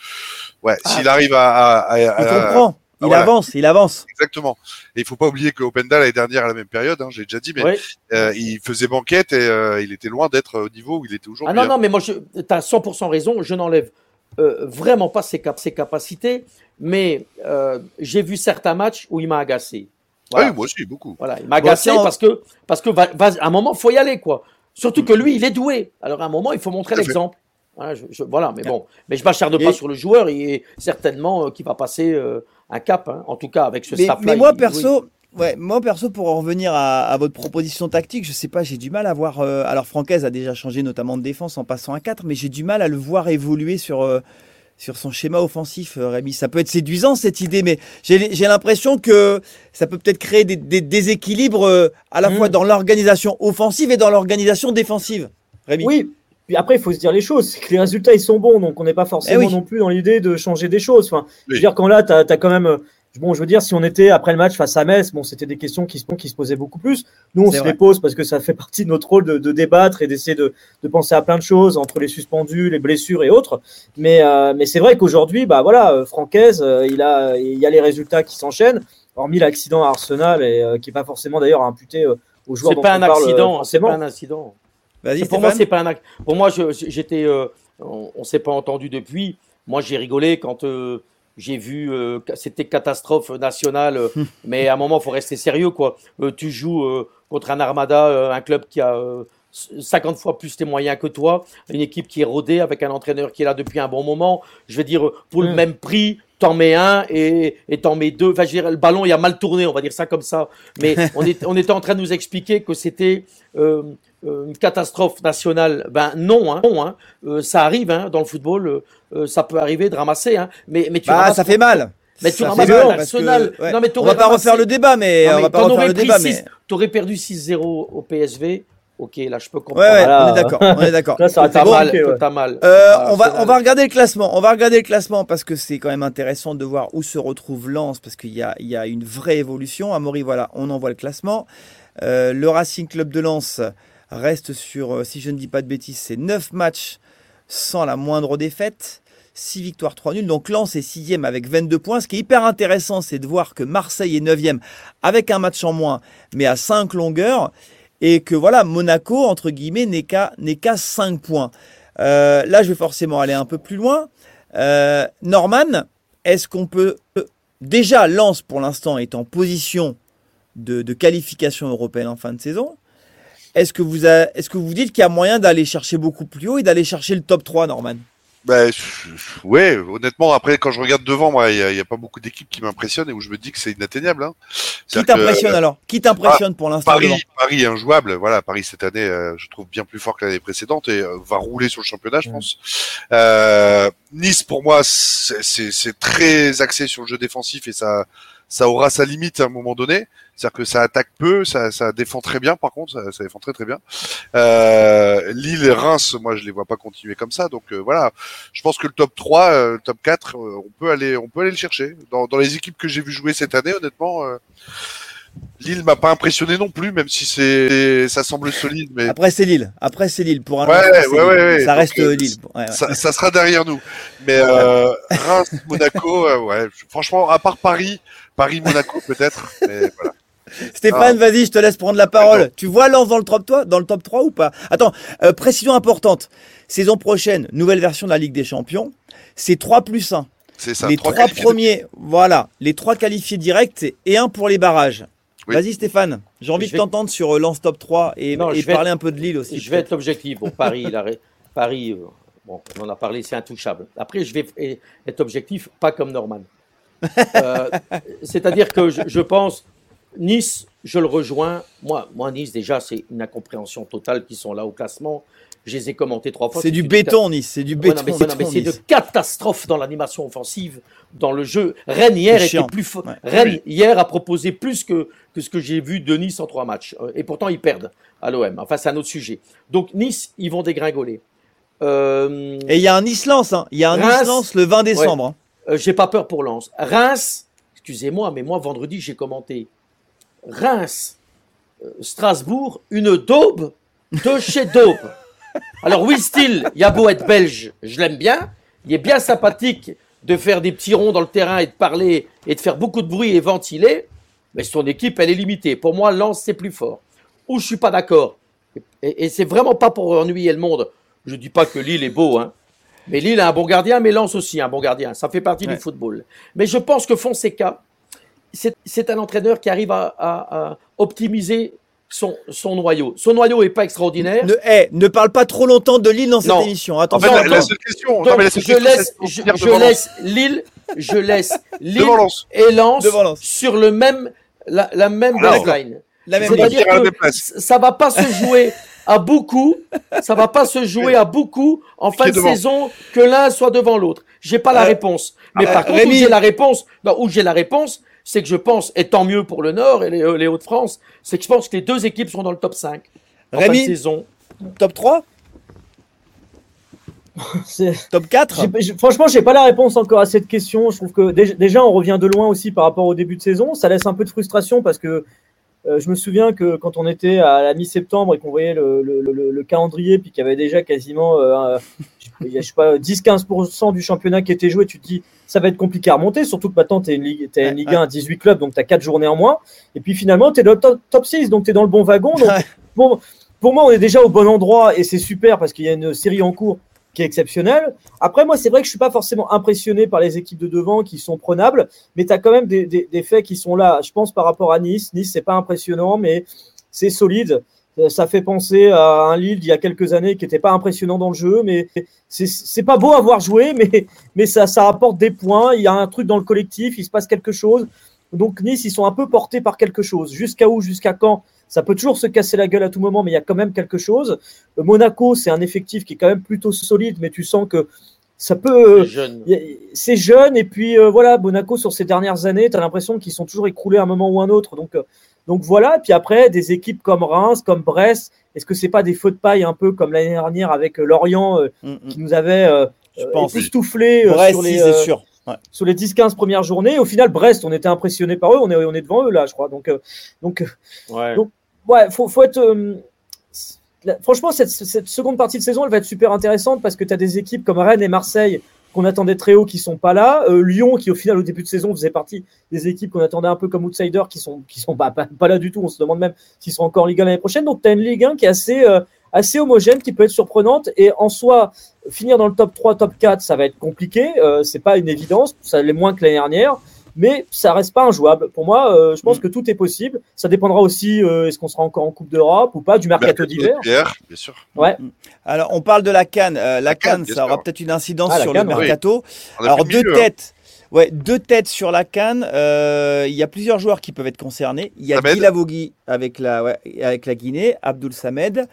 ouais, Ah. s'il arrive à, à- à- Il comprend. Il voilà. avance, il avance. exactement. Et il faut pas oublier que Openda l'année dernière à la même période, hein, j'ai déjà dit, mais Oui. euh, il faisait banquette et euh, il était loin d'être au niveau où il était Ah aujourd'hui. non, hein. non, mais moi, tu as 100% raison, je n'enlève euh, vraiment pas ses, cap- ses capacités, mais euh, j'ai vu certains matchs où il m'a agacé. Ah Voilà. oui, moi aussi, beaucoup. Voilà, il m'a agacé parce que, parce que va, va- à un moment, il faut y aller, quoi. Surtout que lui, il est doué. Alors, à un moment, il faut montrer l'exemple. Hein, je- je- voilà, mais bon, mais je m'acharne pas Et- sur le joueur. Il est certainement euh, qui va passer euh, un cap, hein. en tout cas avec ce Mais, staff-là. mais moi il- oui. Ouais, moi perso pour en revenir à, à votre proposition tactique, je sais pas, j'ai du mal à voir. euh, alors Francaise a déjà changé notamment de défense en passant à 4, mais j'ai du mal à le voir évoluer sur euh, sur son schéma offensif, euh, Rémi. Ça peut être séduisant cette idée, mais j'ai j'ai l'impression que ça peut peut-être créer des, des déséquilibres euh, à la Mm. fois dans l'organisation offensive et dans l'organisation défensive. Rémi. Oui, puis après, il faut se dire les choses. Que les résultats, ils sont bons, donc on n'est pas forcément Eh oui. non plus dans l'idée de changer des choses. Enfin, Je veux dire, quand là, tu as, quand même. Bon, je veux dire, si on était après le match face à Metz, bon, c'était des questions qui se, qui se posaient beaucoup plus. Nous, on C'est se vrai. les pose parce que ça fait partie de notre rôle de, de débattre et d'essayer de, de penser à plein de choses entre les suspendus, les blessures et autres. Mais, euh, mais c'est vrai qu'aujourd'hui, bah voilà, euh, Francaise, euh, il, a, il y a les résultats qui s'enchaînent, hormis l'accident à Arsenal et euh, qui n'est pas forcément d'ailleurs imputé euh, aux joueurs C'est pas un accident. C'est pas un incident. Vas-y. Pour moi, c'est pas un Pour moi, j'étais. euh, on, on s'est pas entendu depuis. Moi, j'ai rigolé quand euh, j'ai vu. euh, c'était catastrophe nationale. euh, mais à un moment, faut rester sérieux, quoi. Euh, tu joues euh, contre un Armada, euh, un club qui a. euh, 50 fois plus tes moyens que toi, une équipe qui est rodée avec un entraîneur qui est là depuis un bon moment. Je veux dire, pour le même prix, t'en mets un et t'en mets deux. Enfin, je veux dire, le ballon, il a mal tourné, on va dire ça comme ça. Mais on, est, on était en train de nous expliquer que c'était euh, euh, une catastrophe nationale. Ben non, hein, non hein. Euh, ça arrive hein, dans le football, euh, euh, ça peut arriver de ramasser, hein. mais, mais tu Bah, ramasses ça fait mal. Mais tu ramasses Arsenal. que, ouais. Non, mais on va pas ramassé- refaire le débat, mais Non, on mais va pas refaire le débat, mais T'aurais perdu 6-0 au PSV. Ok, là je peux comprendre. ouais, Voilà. on est d'accord, on est d'accord. Là, ça T'as mal, ouais. t'as mal. Euh, Ah, on va on va regarder le classement. On va regarder le classement parce que c'est quand même intéressant de voir où se retrouve Lens parce qu'il y a il y a une vraie évolution. Amaury, voilà, on envoie le classement. Euh, le Racing Club de Lens reste sur, euh, si je ne dis pas de bêtises, c'est 9 matchs sans la moindre défaite. 6 victoires, 3 nuls. Donc Lens est 6 avec 22 points. Ce qui est hyper intéressant, c'est de voir que Marseille est 9 avec un match en moins, mais à 5 longueurs. Et que voilà, Monaco, entre guillemets, n'est qu'à n'est qu'à 5 points. Euh, là, je vais forcément aller un peu plus loin. Euh, Norman, est-ce qu'on peut. Déjà, Lens, pour l'instant, est en position de qualification européenne en fin de saison. Est-ce que, vous a- est-ce que vous dites qu'il y a moyen d'aller chercher beaucoup plus haut et d'aller chercher le top 3, Norman? Je- ouais, honnêtement, après, quand je regarde devant, moi, il n'y a, il y a pas beaucoup d'équipes qui m'impressionnent et où je me dis que c'est inatteignable. Hein. Qui t'impressionne alors? Qui t'impressionne pour l'instant devant? Paris, Paris est injouable. Voilà, Paris cette année, euh, je trouve bien plus fort que l'année précédente et euh, va rouler sur le championnat, je Mm. pense. Euh, nice, pour moi, c'est très axé sur le jeu défensif et ça, ça aura sa limite à un moment donné. C'est-à-dire que ça attaque peu, ça, ça défend très bien. Par contre, ça, ça défend très très bien. Euh, Lille et Reims, moi, je les vois pas continuer comme ça. Donc euh, voilà, je pense que le top 3, euh, le top 4, euh, on peut aller, on peut aller le chercher. Dans, dans les équipes que j'ai vu jouer cette année, honnêtement. euh, Lille m'a pas impressionné non plus, même si c'est ça semble solide, mais Après, c'est Lille. Après, c'est Lille. Pour un Ouais, ouais, ouais, ouais. Ça reste euh, Lille. Ça, ça sera derrière nous. Mais euh, Reims, Monaco, ouais, franchement, à part Paris, Paris, Monaco peut-être. Mais voilà. Stéphane, Ah. vas-y, je te laisse prendre la parole. Tu vois Lens dans le top 3, dans le top 3 ou pas? Attends, euh, précision importante. Saison prochaine, nouvelle version de la Ligue des Champions. C'est 3 plus 1. C'est ça. les trois trois qualifiés premiers, voilà, les trois qualifiés directs et un pour les barrages. Oui. Vas-y Stéphane, j'ai envie Je de vais- t'entendre sur euh, Lens top 3 et, Non, parler un peu de Lille aussi. Je vais être objectif. Bon, Paris, il a ré- Paris, euh, bon, on en a parlé, c'est intouchable. Après, je vais être objectif, pas comme Norman. Euh, C'est-à-dire que je, je pense, Nice, je le rejoins. Moi, moi Nice, déjà, c'est une incompréhension totale qui sont là au classement. Je les ai commentés trois fois. C'est du béton Nice, c'est du Ouais, béton. non, mais c'est- de catastrophe dans l'animation offensive, dans le jeu. Rennes hier était plus fort. Ouais. Rennes hier a proposé plus que, que ce que j'ai vu de Nice en trois matchs. Euh, Et pourtant, ils perdent à l'OM. Enfin, c'est un autre sujet. Donc, Nice, ils vont dégringoler. Euh, Et il y a un Nice-Lens, hein. il y a un Reims. Nice-Lens le 20 décembre. hein. euh, j'ai pas peur pour Lens. Reims, excusez-moi, mais moi, vendredi, j'ai commenté Reims, euh, Strasbourg, une daube de chez daube. Alors, oui, Steele, il a beau être belge, je l'aime bien. Il est bien sympathique de faire des petits ronds dans le terrain et de parler et de faire beaucoup de bruit et ventiler. Mais son équipe, elle est limitée. Pour moi, Lens, c'est plus fort. Où je suis pas d'accord. Et, et c'est vraiment pas pour ennuyer le monde. Je dis pas que Lille est beau, hein. Mais Lille a un bon gardien, mais Lens aussi a un bon gardien. Ça fait partie Ouais. du football. Mais je pense que Fonseca, c'est un entraîneur qui arrive à, à- à optimiser son, son noyau. Son noyau est pas extraordinaire. Ne, eh, ne parle pas trop longtemps de Lille dans cette Non. émission. En Attention. fait, la, non, la non. seule question, non, Donc, la seule je question, laisse, je, laisse Lille, je laisse Lille et Lens sur le même, la, la même baseline. La même C'est-à-dire Lille. à la que ça va pas se jouer à beaucoup, ça va pas se jouer à beaucoup en fin de devant saison que l'un soit devant l'autre. J'ai pas la Euh, réponse. Mais euh, par contre, Rémi- où j'ai la réponse, non, où j'ai la réponse, c'est que je pense, et tant mieux pour le Nord et les, euh, les Hauts-de-France, c'est que je pense que les deux équipes seront dans le top 5 en fin de Rémi, saison. top 3 C'est- Top 4 J'ai- j'ai- Franchement, j'ai pas la réponse encore à cette question. Je trouve que dé- déjà, on revient de loin aussi par rapport au début de saison. Ça laisse un peu de frustration parce que euh, je me souviens que quand on était à la mi-septembre et qu'on voyait le, le- le- le calendrier, puis qu'il y avait déjà quasiment euh, je sais pas, 10-15% du championnat qui était joué, tu te dis ça va être compliqué à remonter, surtout que maintenant tu es une Ligue, une Ligue 1 à 18 clubs, donc tu as 4 journées en moins. Et puis finalement, tu es dans le top, top 6, donc tu es dans le bon wagon. Donc, Ouais. bon, pour moi, on est déjà au bon endroit et c'est super parce qu'il y a une série en cours qui est exceptionnelle. Après, moi, c'est vrai que je suis pas forcément impressionné par les équipes de devant qui sont prenables, mais tu as quand même des, faits qui sont là. Je pense par rapport à Nice. Nice, c'est pas impressionnant, mais c'est solide. Euh, Ça fait penser à un Lille d'il y a quelques années qui n'était pas impressionnant dans le jeu, mais c'est pas beau à voir jouer, mais, mais ça, ça apporte des points. Il y a un truc dans le collectif, il se passe quelque chose. Donc Nice, ils sont un peu portés par quelque chose. Jusqu'à où, jusqu'à quand Ça peut toujours se casser la gueule à tout moment, mais il y a quand même quelque chose. Euh, Monaco, c'est un effectif qui est quand même plutôt solide, mais tu sens que ça peut. euh, jeune. c'est jeune et puis euh, voilà Monaco sur ces dernières années tu as l'impression qu'ils sont toujours écroulés à un moment ou un autre donc euh, donc voilà et puis après des équipes comme Reims comme Brest est-ce que c'est pas des feux de paille un peu comme l'année dernière avec Lorient euh, Mm, mm. qui nous avait euh, euh, euh, Brest, sur si, les c'est euh, sûr. Ouais. sur les 10-15 premières journées au final Brest on était impressionné par eux on est on est devant eux là je crois donc euh, donc Ouais. Donc, ouais, faut, faut être. euh, franchement, cette, cette seconde partie de saison, elle va être super intéressante parce que tu as des équipes comme Rennes et Marseille qu'on attendait très haut qui sont pas là. Euh, Lyon, qui au final, au début de saison, faisait partie des équipes qu'on attendait un peu comme outsiders qui sont, qui sont pas, pas, pas là du tout. On se demande même s'ils seront encore en Ligue 1 l'année prochaine. Donc, tu as une Ligue 1 qui est assez, euh, assez homogène, qui peut être surprenante. Et en soi, finir dans le top 3, top 4, ça va être compliqué. Euh, c'est pas une évidence. Ça l'est moins que l'année dernière mais ça reste pas injouable. Pour moi, euh, je pense Mm. que tout est possible. Ça dépendra aussi, euh, est-ce qu'on sera encore en Coupe d'Europe ou pas, du mercato d'hiver. bien sûr. Ouais. Alors, on parle de la Cannes. Euh, la Cannes, ça aura peut-être une incidence Ah, sur Cannes, le mercato. Alors, deux milieu, hein. têtes. Ouais, deux têtes sur la Cannes. Euh, Il y a plusieurs joueurs qui peuvent être concernés. Il y a. Guilavogui avec la, ouais, avec la Guinée, Abdul Samed,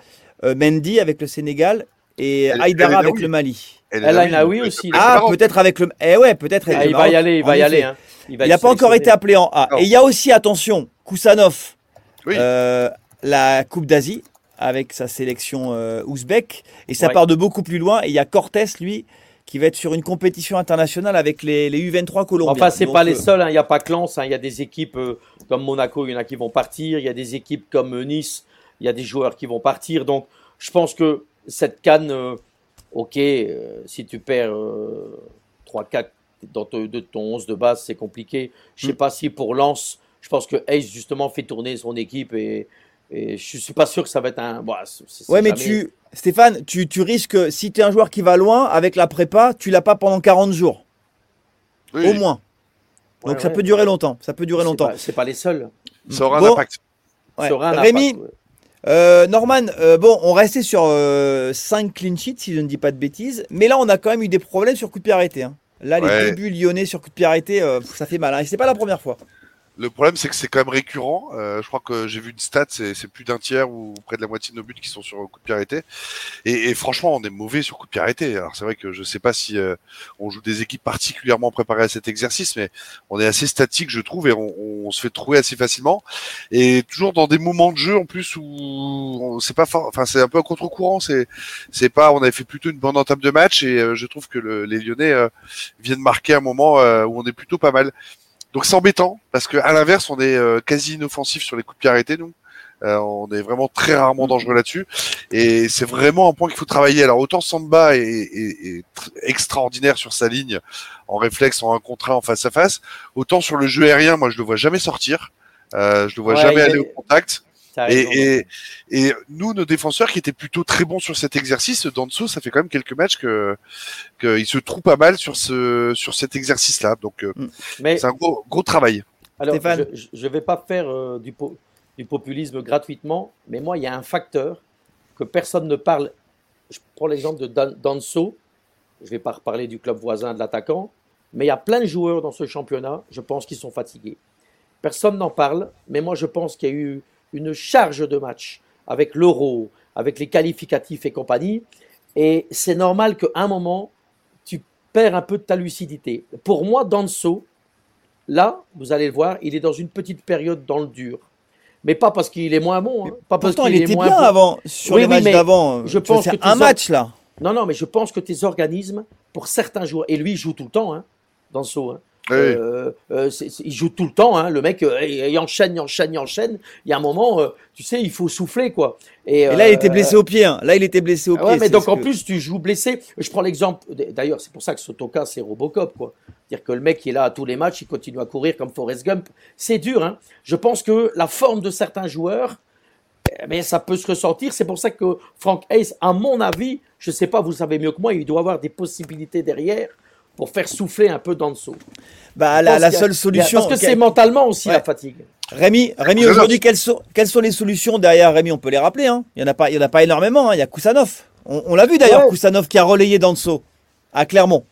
euh, Mendy avec le Sénégal et El- El avec le Mali. El Ainaoui oui, aussi, Ah, peut-être avec le. Eh ouais, peut-être Ah, il va y aller, il va y aller. hein. Il n'a pas encore été appelé en A. Non. Et il y a aussi, attention, Kusanov, Oui. euh, la Coupe d'Asie, avec sa sélection euh, ouzbek. Et ça Ouais. part de beaucoup plus loin. Et il y a Cortés, lui, qui va être sur une compétition internationale avec les, les U23 colombiens. Enfin, c'est Donc, pas les euh, seuls. hein. Il n'y a pas que Lens. hein. Il y a des équipes euh, comme Monaco, il y en a qui vont partir. Il y a des équipes comme Nice. Il y a des joueurs qui vont partir. Donc, je pense que cette canne, euh, ok, euh, si tu perds euh, 3-4 dans te- de ton 11 de base, c'est compliqué. Je sais Mm. pas si pour Lens, je pense que Ace justement fait tourner son équipe et, et je suis pas sûr que ça va être un. Bon, c'est Ouais, mais jamais- tu, Stéphane, tu, tu risques, si tu es un joueur qui va loin, avec la prépa, tu l'as pas pendant 40 jours, Oui, au moins. Donc Ouais, ça ouais. peut durer longtemps. Ça peut durer C'est longtemps. pas- C'est pas les seuls. Ça aura Bon, un impact. ouais. Ça aura un Rémi, impact, ouais. Euh, Norman, euh, bon, on restait sur 5 clean sheets, si je ne dis pas de bêtises. Mais là, on a quand même eu des problèmes sur coup de pied arrêté. hein. Là, les débuts lyonnais sur coup de pied arrêté, euh, ça fait mal. Hein. Et c'est pas la première fois. Le problème, c'est que c'est quand même récurrent. Euh, je crois que j'ai vu une stat, c'est plus d'un tiers ou près de la moitié de nos buts qui sont sur coup de pied arrêté. Et, et franchement, on est mauvais sur coup de pied arrêté. Alors c'est vrai que je sais pas si euh, on joue des équipes particulièrement préparées à cet exercice, mais on est assez statique, je trouve, et on, on se fait trouver assez facilement. Et toujours dans des moments de jeu en plus où c'est pas, enfin c'est un peu contre-courant. C'est c'est pas, on avait fait plutôt une bonne entame de match, et euh, je trouve que le- les Lyonnais euh, viennent marquer un moment euh, où on est plutôt pas mal. Donc c'est embêtant parce que à l'inverse, on est euh, quasi inoffensif sur les coups de pied arrêtés, nous. Euh, on est vraiment très rarement dangereux là-dessus, et c'est vraiment un point qu'il faut travailler. Alors autant Samba est, est- est tr- extraordinaire sur sa ligne, en réflexe, en un contre un, en face à face, autant sur le jeu aérien, moi je le vois jamais sortir, euh, je le vois Ouais, jamais aller est- au contact. Et, raison, et, et nous, nos défenseurs qui étaient plutôt très bons sur cet exercice, Danso, ça fait quand même quelques matchs que qu'il se trouve pas mal sur ce sur cet exercice-là. Donc euh, Mais c'est un gros gros travail. alors, Stéphane. je, je vais pas faire euh, du po- du populisme gratuitement. Mais moi, il y a un facteur que personne ne parle. Je prends l'exemple de Dan- Danso. Je ne vais pas reparler du club voisin de l'attaquant. Mais il y a plein de joueurs dans ce championnat, je pense, qui sont fatigués. Personne n'en parle, mais moi, je pense qu'il y a eu une charge de match avec l'euro, avec les qualificatifs et compagnie. Et c'est normal qu'à un moment, tu perds un peu de ta lucidité. Pour moi, Danso, là, vous allez le voir, il est dans une petite période dans le dur. Mais pas parce qu'il est moins bon. hein, Pas parce qu'il il est était moins bien bon. avant, sur Oui, les oui, matchs d'avant. je pense que un match là. Non, non, mais je pense que tes organismes, pour certains joueurs, et lui, il joue tout le temps, hein, Danso. Hein, Oui. euh, euh, il joue tout le temps, hein, le mec, euh, il enchaîne, il enchaîne, il enchaîne. Il y a un moment, euh, tu sais, il faut souffler, quoi. Et là, il était blessé au pied. hein. Là, il était blessé au ah pied. ouais, mais donc en que- plus, tu joues blessé. Je prends l'exemple, d'ailleurs, c'est pour ça que Sotoka, c'est Robocop, quoi. C'est-à-dire que le mec qui est là à tous les matchs, il continue à courir comme Forrest Gump. C'est dur, hein. Je pense que la forme de certains joueurs, eh ben, ça peut se ressentir. C'est pour ça que Frank Hayes, à mon avis, je sais pas, vous le savez mieux que moi, il doit avoir des possibilités derrière pour faire souffler un peu Danso. Bah, la, a- seule a- solution. Parce que c'est mentalement aussi Ouais. la fatigue. Rémi, Rémi aujourd'hui, quelles sont, quelles sont les solutions derrière Rémi? On peut les rappeler. Hein. Il n'y en, a pas- il y en a pas énormément. hein. Il y a Kusanov. On, on l'a vu d'ailleurs, Ouais. Kusanov qui a relayé Danso à Clermont.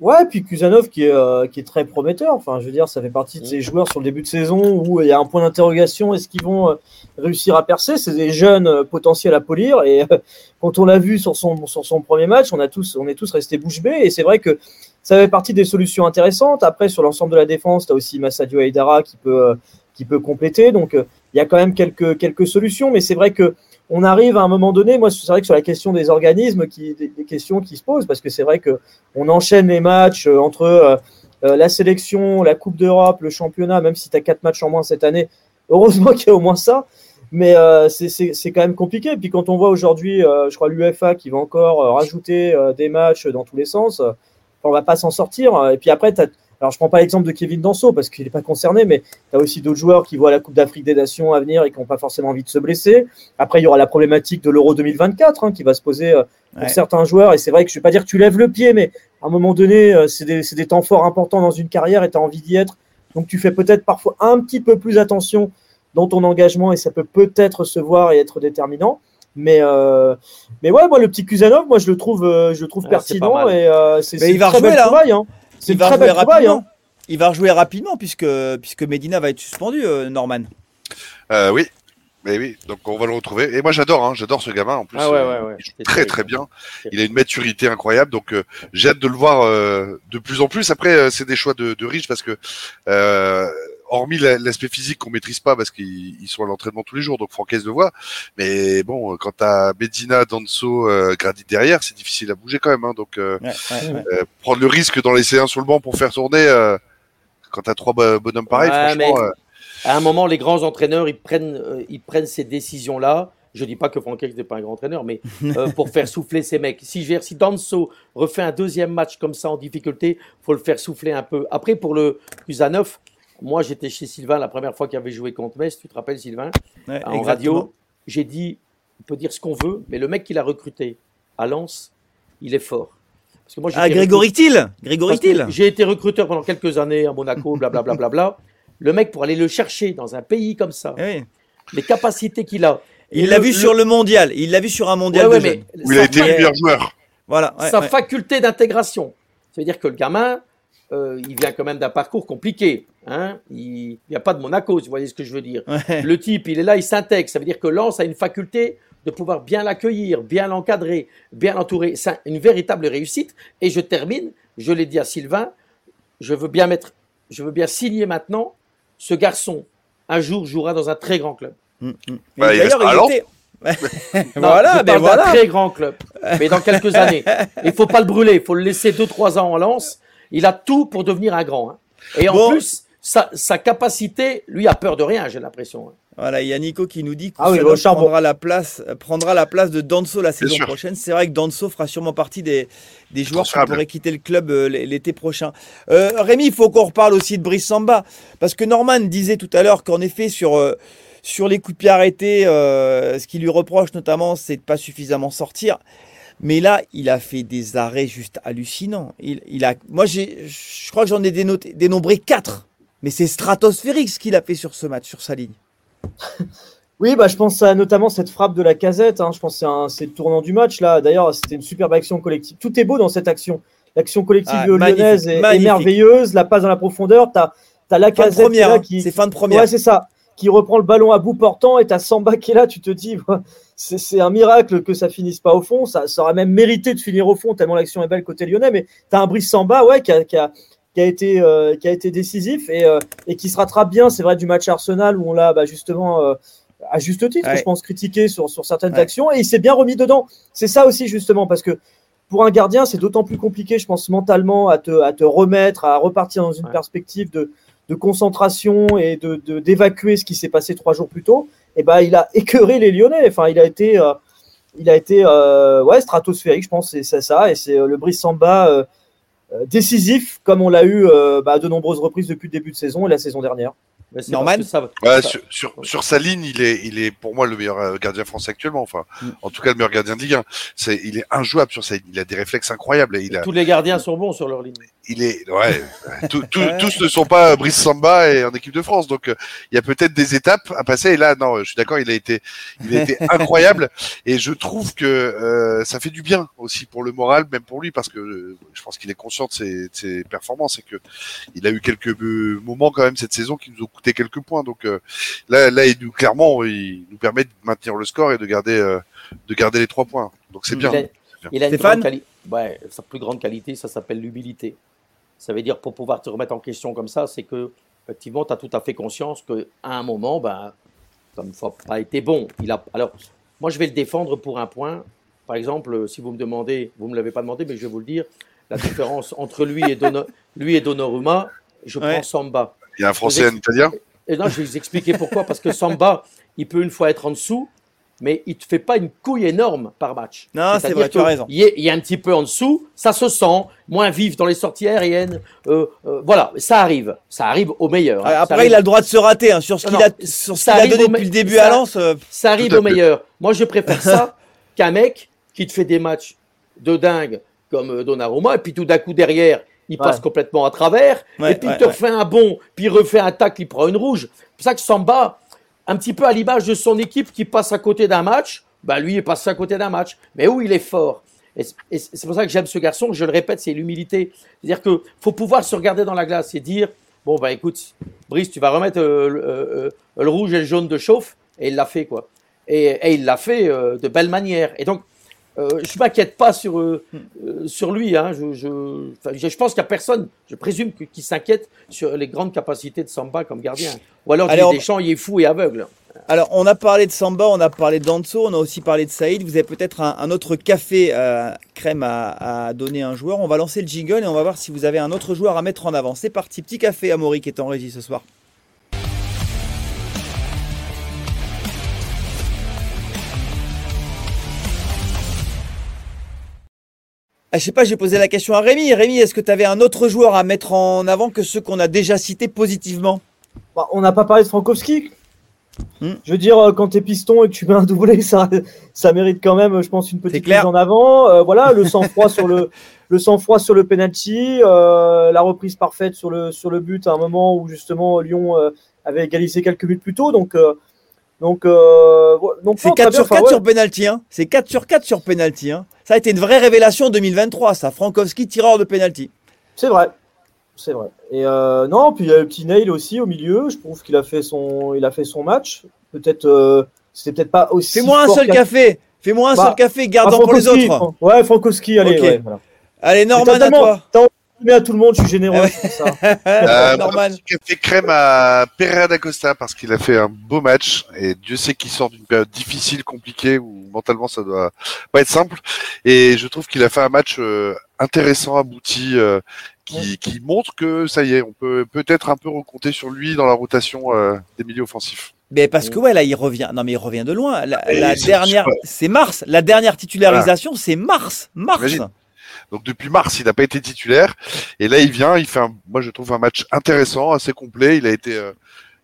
Ouais, puis Kusanov qui est, euh, qui est très prometteur. Enfin, je veux dire, ça fait partie de ces joueurs sur le début de saison où il y a un point d'interrogation. Est-ce qu'ils vont euh, réussir à percer? C'est des jeunes euh, potentiels à polir. Et euh, quand on l'a vu sur son, sur son premier match, on, a tous, on est tous restés bouche bée. Et c'est vrai que ça fait partie des solutions intéressantes. Après, sur l'ensemble de la défense, tu as aussi Massadio Aidara qui peut, qui peut compléter. Donc, il y a quand même quelques, quelques solutions. Mais c'est vrai que on arrive à un moment donné, moi, c'est vrai que sur la question des organismes, qui, des, questions qui se posent, parce que c'est vrai que on enchaîne les matchs euh, entre euh, euh, la sélection, la Coupe d'Europe, le championnat, même si tu as quatre matchs en moins cette année. Heureusement qu'il y a au moins ça. Mais c'est- quand même compliqué. Et puis quand on voit aujourd'hui, je crois, l'UFA qui va encore rajouter des matchs dans tous les sens, on va pas s'en sortir. Et puis après, alors je prends pas l'exemple de Kevin Danso parce qu'il n'est pas concerné, mais tu as aussi d'autres joueurs qui voient la Coupe d'Afrique des Nations à venir et qui n'ont pas forcément envie de se blesser. Après, il y aura la problématique de l'Euro 2024 hein, qui va se poser euh, pour Ouais. certains joueurs. Et c'est vrai que je ne vais pas dire que tu lèves le pied, mais à un moment donné, euh, c'est des, des temps forts importants dans une carrière et tu as envie d'y être. Donc tu fais peut-être parfois un petit peu plus attention dans ton engagement et ça peut peut-être se voir et être déterminant. Mais, euh, mais ouais, moi, le petit Kusanov, moi, je le trouve, je le trouve Ouais, pertinent et euh, c'est Mais il va très rejouer, là. trouvaille. Hein. C'est Il va trouvaille. rapidement. Hein. Il va rejouer rapidement puisque, puisque Medina va être suspendu, euh, Norman. Euh, oui. Mais oui, donc on va le retrouver. Et moi j'adore, hein, j'adore ce gamin. En plus, Ah ouais, euh, ouais, ouais. il joue C'est très très bien. Il a une maturité incroyable, donc euh, j'ai hâte de le voir euh, de plus en plus. Après, euh, c'est des choix de, de riches parce que, euh, hormis la- l'aspect physique qu'on maîtrise pas parce qu'ils ils sont à l'entraînement tous les jours, donc Francaise le voit. Mais bon, euh, quand t'as Medina, Danso, euh, derrière, c'est difficile à bouger quand même. Hein, donc euh, Ouais, ouais, ouais. euh, prendre le risque d'en laisser un sur le banc pour faire tourner. quand t'as trois bo- bonhommes pareils, franchement. mais- À un moment, les grands entraîneurs, ils prennent, euh, ils prennent ces décisions-là. Je dis pas que Franck n'est pas un grand entraîneur, mais euh, pour faire souffler ces mecs. Si, je Danso refait un deuxième match comme ça en difficulté, faut le faire souffler un peu. Après, pour le Kusanov, moi j'étais chez Sylvain la première fois qu'il avait joué contre Metz, tu te rappelles Sylvain Ouais, En exactement. radio, j'ai dit, on peut dire ce qu'on veut, mais le mec qu'il a recruté à Lens, il est fort. Parce que moi, Ah, Grégory Thiel parce Grégory Thiel J'ai été recruteur pendant quelques années à Monaco, blablabla. Bla, bla, bla. Le mec, pour aller le chercher dans un pays comme ça, Eh oui. les capacités qu'il a. Il l'a vu le- sur le mondial. Il l'a vu sur un mondial Ouais, ouais, de mais jeunes. où il a été le meilleur joueur. Voilà. ouais, sa ouais. faculté d'intégration. Ça veut dire que le gamin, euh, il vient quand même d'un parcours compliqué. Hein il n'y a pas de Monaco, vous voyez ce que je veux dire. Ouais. Le type, il est là, il s'intègre. Ça veut dire que Lens a une faculté de pouvoir bien l'accueillir, bien l'encadrer, bien l'entourer. C'est une véritable réussite. Et je termine, je l'ai dit à Sylvain, je veux bien mettre, je veux bien signer maintenant. Ce garçon, un jour, jouera dans un très grand club. Mm, mm. Bah, il D'ailleurs, il Lens. était. Non, voilà, je parle d'un voilà. très grand club. Mais dans quelques années. Il faut pas le brûler. Il faut le laisser 2-3 ans en lance. Il a tout pour devenir un grand. hein. Et en Bon. plus, sa, sa capacité, lui a peur de rien, j'ai l'impression. hein. Voilà, il y a Nico qui nous dit que Ah oui, Kusanov au charbon. prendra la place, euh, prendra la place de Danso la saison prochaine. C'est vrai que Danso fera sûrement partie des, des joueurs qui pourraient quitter le club euh, l'été prochain. Euh, Rémi, il faut qu'on reparle aussi de Brice Samba. Parce que Norman disait tout à l'heure qu'en effet, sur, euh, sur les coups de pied arrêtés, euh, ce qu'il lui reproche notamment, c'est de pas suffisamment sortir. Mais là, il a fait des arrêts juste hallucinants. Il, il a, moi, j'ai, je crois que j'en ai dénoté- dénombré quatre. Mais c'est stratosphérique ce qu'il a fait sur ce match, sur sa ligne. Oui, bah, je pense à notamment cette frappe de la casette. hein. Je pense que c'est le tournant du match. là. D'ailleurs, c'était une superbe action collective. Tout est beau dans cette action. L'action collective Ah, lyonnaise magnifique, est, merveilleuse. La passe dans la profondeur. Tu as, la Fin casette première, là hein. qui, c'est fin de première. Ouais, c'est ça. Qui reprend le ballon à bout portant et t'as Samba qui est là. Tu te dis, c'est un miracle que ça finisse pas au fond. Ça, ça aurait même mérité de finir au fond tellement l'action est belle côté lyonnais. Mais t'as un Brice Samba, ouais, qui a, qui a, qui a été, euh, qui a été décisif et, euh, et qui se rattrape bien. C'est vrai du match Arsenal où on l'a bah, justement, euh, à juste titre, Ouais. je pense, critiqué sur, sur certaines Ouais. actions et il s'est bien remis dedans. C'est ça aussi justement parce que pour un gardien, c'est d'autant plus compliqué, je pense, mentalement à te, à te remettre, à repartir dans une Ouais. perspective de, de concentration et de de- d'évacuer ce qui s'est passé trois jours plus tôt. Et ben, il a écœuré les Lyonnais. Enfin, il a été, euh, il a été, euh, ouais, stratosphérique, je pense, c'est c'est ça. Et c'est euh, le Brice Samba euh, décisif, comme on l'a eu euh, bah, à de nombreuses reprises depuis le début de saison et la saison dernière. Norman ça- Ouais, ça- sur, sur, sur sa ligne, il est, il est pour moi le meilleur gardien français actuellement. Enfin, Mm. en tout cas, le meilleur gardien de Ligue 1. C'est, il est injouable sur sa ligne. Il a des réflexes incroyables. Et il a, Tous les gardiens sont bons sur leur ligne. Il est, ouais, tout- tout- tous ne sont pas Brice Samba et en équipe de France. Donc, euh, il y a peut-être des étapes à passer. Et là, non, je suis d'accord, il a été, il a été incroyable. Et je trouve que euh, ça fait du bien aussi pour le moral, même pour lui, parce que euh, je pense qu'il est conscient de ses, de ses performances et que il a eu quelques euh, moments quand même cette saison qui nous ont coûté quelques points. Donc euh, là, là, il nous clairement, il nous permet de maintenir le score et de garder, euh, de garder les trois points. Donc c'est bien. Il a, il a une grande quali- ouais, sa plus grande qualité, ça s'appelle l'humilité. Ça veut dire pour pouvoir te remettre en question comme ça, c'est que effectivement, tu as tout à fait conscience qu'à un moment, ben, ça ne fois pas été bon. Il a, alors, moi, je vais le défendre pour un point. Par exemple, si vous me demandez, vous ne me l'avez pas demandé, mais je vais vous le dire, la différence entre lui et, Dono- lui et Donnarumma, je Ouais. prends Samba. Il y a un Français et un Italien. Et non, je vais vous expliquer pourquoi. Parce que Samba, il peut une fois être en dessous, mais il ne te fait pas une couille énorme par match. Non, c'est vrai, tu as raison. Il est, il est un petit peu en dessous, ça se sent, moins vif dans les sorties aériennes. euh, euh, voilà, ça arrive. Ça arrive au meilleur. hein. Après, arrive- il a le droit de se rater hein, sur ce qu'il a, sur ce donné depuis le début ça- à Lens. euh, ça arrive au meilleur. Moi, je préfère ça qu'un mec qui te fait des matchs de dingue comme Donnarumma, et puis tout d'un coup derrière, il Ouais. passe complètement à travers, Ouais, et puis ouais, il te refait un bon, puis il refait un tacle, il prend une rouge. C'est pour ça que Samba, un petit peu à l'image de son équipe qui passe à côté d'un match, bah lui, il passe à côté d'un match. Mais où il est fort. Et c'est pour ça que j'aime ce garçon, je le répète, c'est l'humilité. C'est-à-dire qu'il faut pouvoir se regarder dans la glace et dire Bon, bah écoute, Brice, tu vas remettre euh, le- euh, euh, le rouge et le jaune de chauffe. Et il l'a fait, quoi. Et, et il l'a fait de belle manière. Et donc, euh, je ne m'inquiète pas sur, euh, euh, sur lui. Hein. Je, je, enfin, je, je pense qu'il n'y a personne, je présume, qui s'inquiète sur les grandes capacités de Samba comme gardien. Ou alors, Allez, Didier on- Deschamps, il est fou et aveugle. Alors, on a parlé de Samba, on a parlé d'Anso, on a aussi parlé de Saïd. Vous avez peut-être un, un autre café crème à, à donner à un joueur. On va lancer le jingle et on va voir si vous avez un autre joueur à mettre en avant. C'est parti, petit café à Maury qui est en régie ce soir. Je sais pas, j'ai posé la question à Rémi. Rémi, est-ce que tu avais un autre joueur à mettre en avant que ceux qu'on a déjà cités positivement? Bah, on n'a pas parlé de Frankowski. Hmm. Je veux dire, euh, quand t'es piston et que tu mets un doublé, ça, ça mérite quand même, je pense, une petite mise en avant. Euh, voilà, le sang-froid sur le, le sang-froid sur le penalty, euh, la reprise parfaite sur le sur le but à un moment où justement Lyon euh, avait égalisé quelques minutes plus tôt. Donc, donc, euh, donc C'est non, très 4 bien. sur Enfin, 4 ouais. sur penalty. Hein. C'est 4 sur 4 sur penalty. Hein. Ça a été une vraie révélation en 2023, ça. Frankowski, tireur de penalty. C'est vrai. C'est vrai. Et euh, non, puis il y a le petit Nail aussi au milieu. Je trouve qu'il a fait son, il a fait son match. Peut-être, euh, c'était peut-être pas aussi. Fais-moi un seul café. Fais-moi un Bah, seul café, gardant pour les autres. Ouais, Frankowski, allez. Ok. ouais, voilà. Allez, Norman, à toi. t'as donner à tout le monde, je suis généreux. C'est ça. Euh, café crème à Pereira da Costa parce qu'il a fait un beau match et Dieu sait qu'il sort d'une période difficile, compliquée où mentalement ça doit pas être simple. Et je trouve qu'il a fait un match euh, intéressant, abouti, euh, qui, qui montre que ça y est, on peut peut-être un peu recompter sur lui dans la rotation euh, des milieux offensifs. Mais parce que ouais, là, il revient. Non, mais il revient de loin. La, dernière, c'est- mars. La dernière titularisation, c'est mars. Mars. Imagine. Donc depuis mars, il n'a pas été titulaire et là il vient, il fait un, moi je trouve un match intéressant, assez complet. Il a été, euh,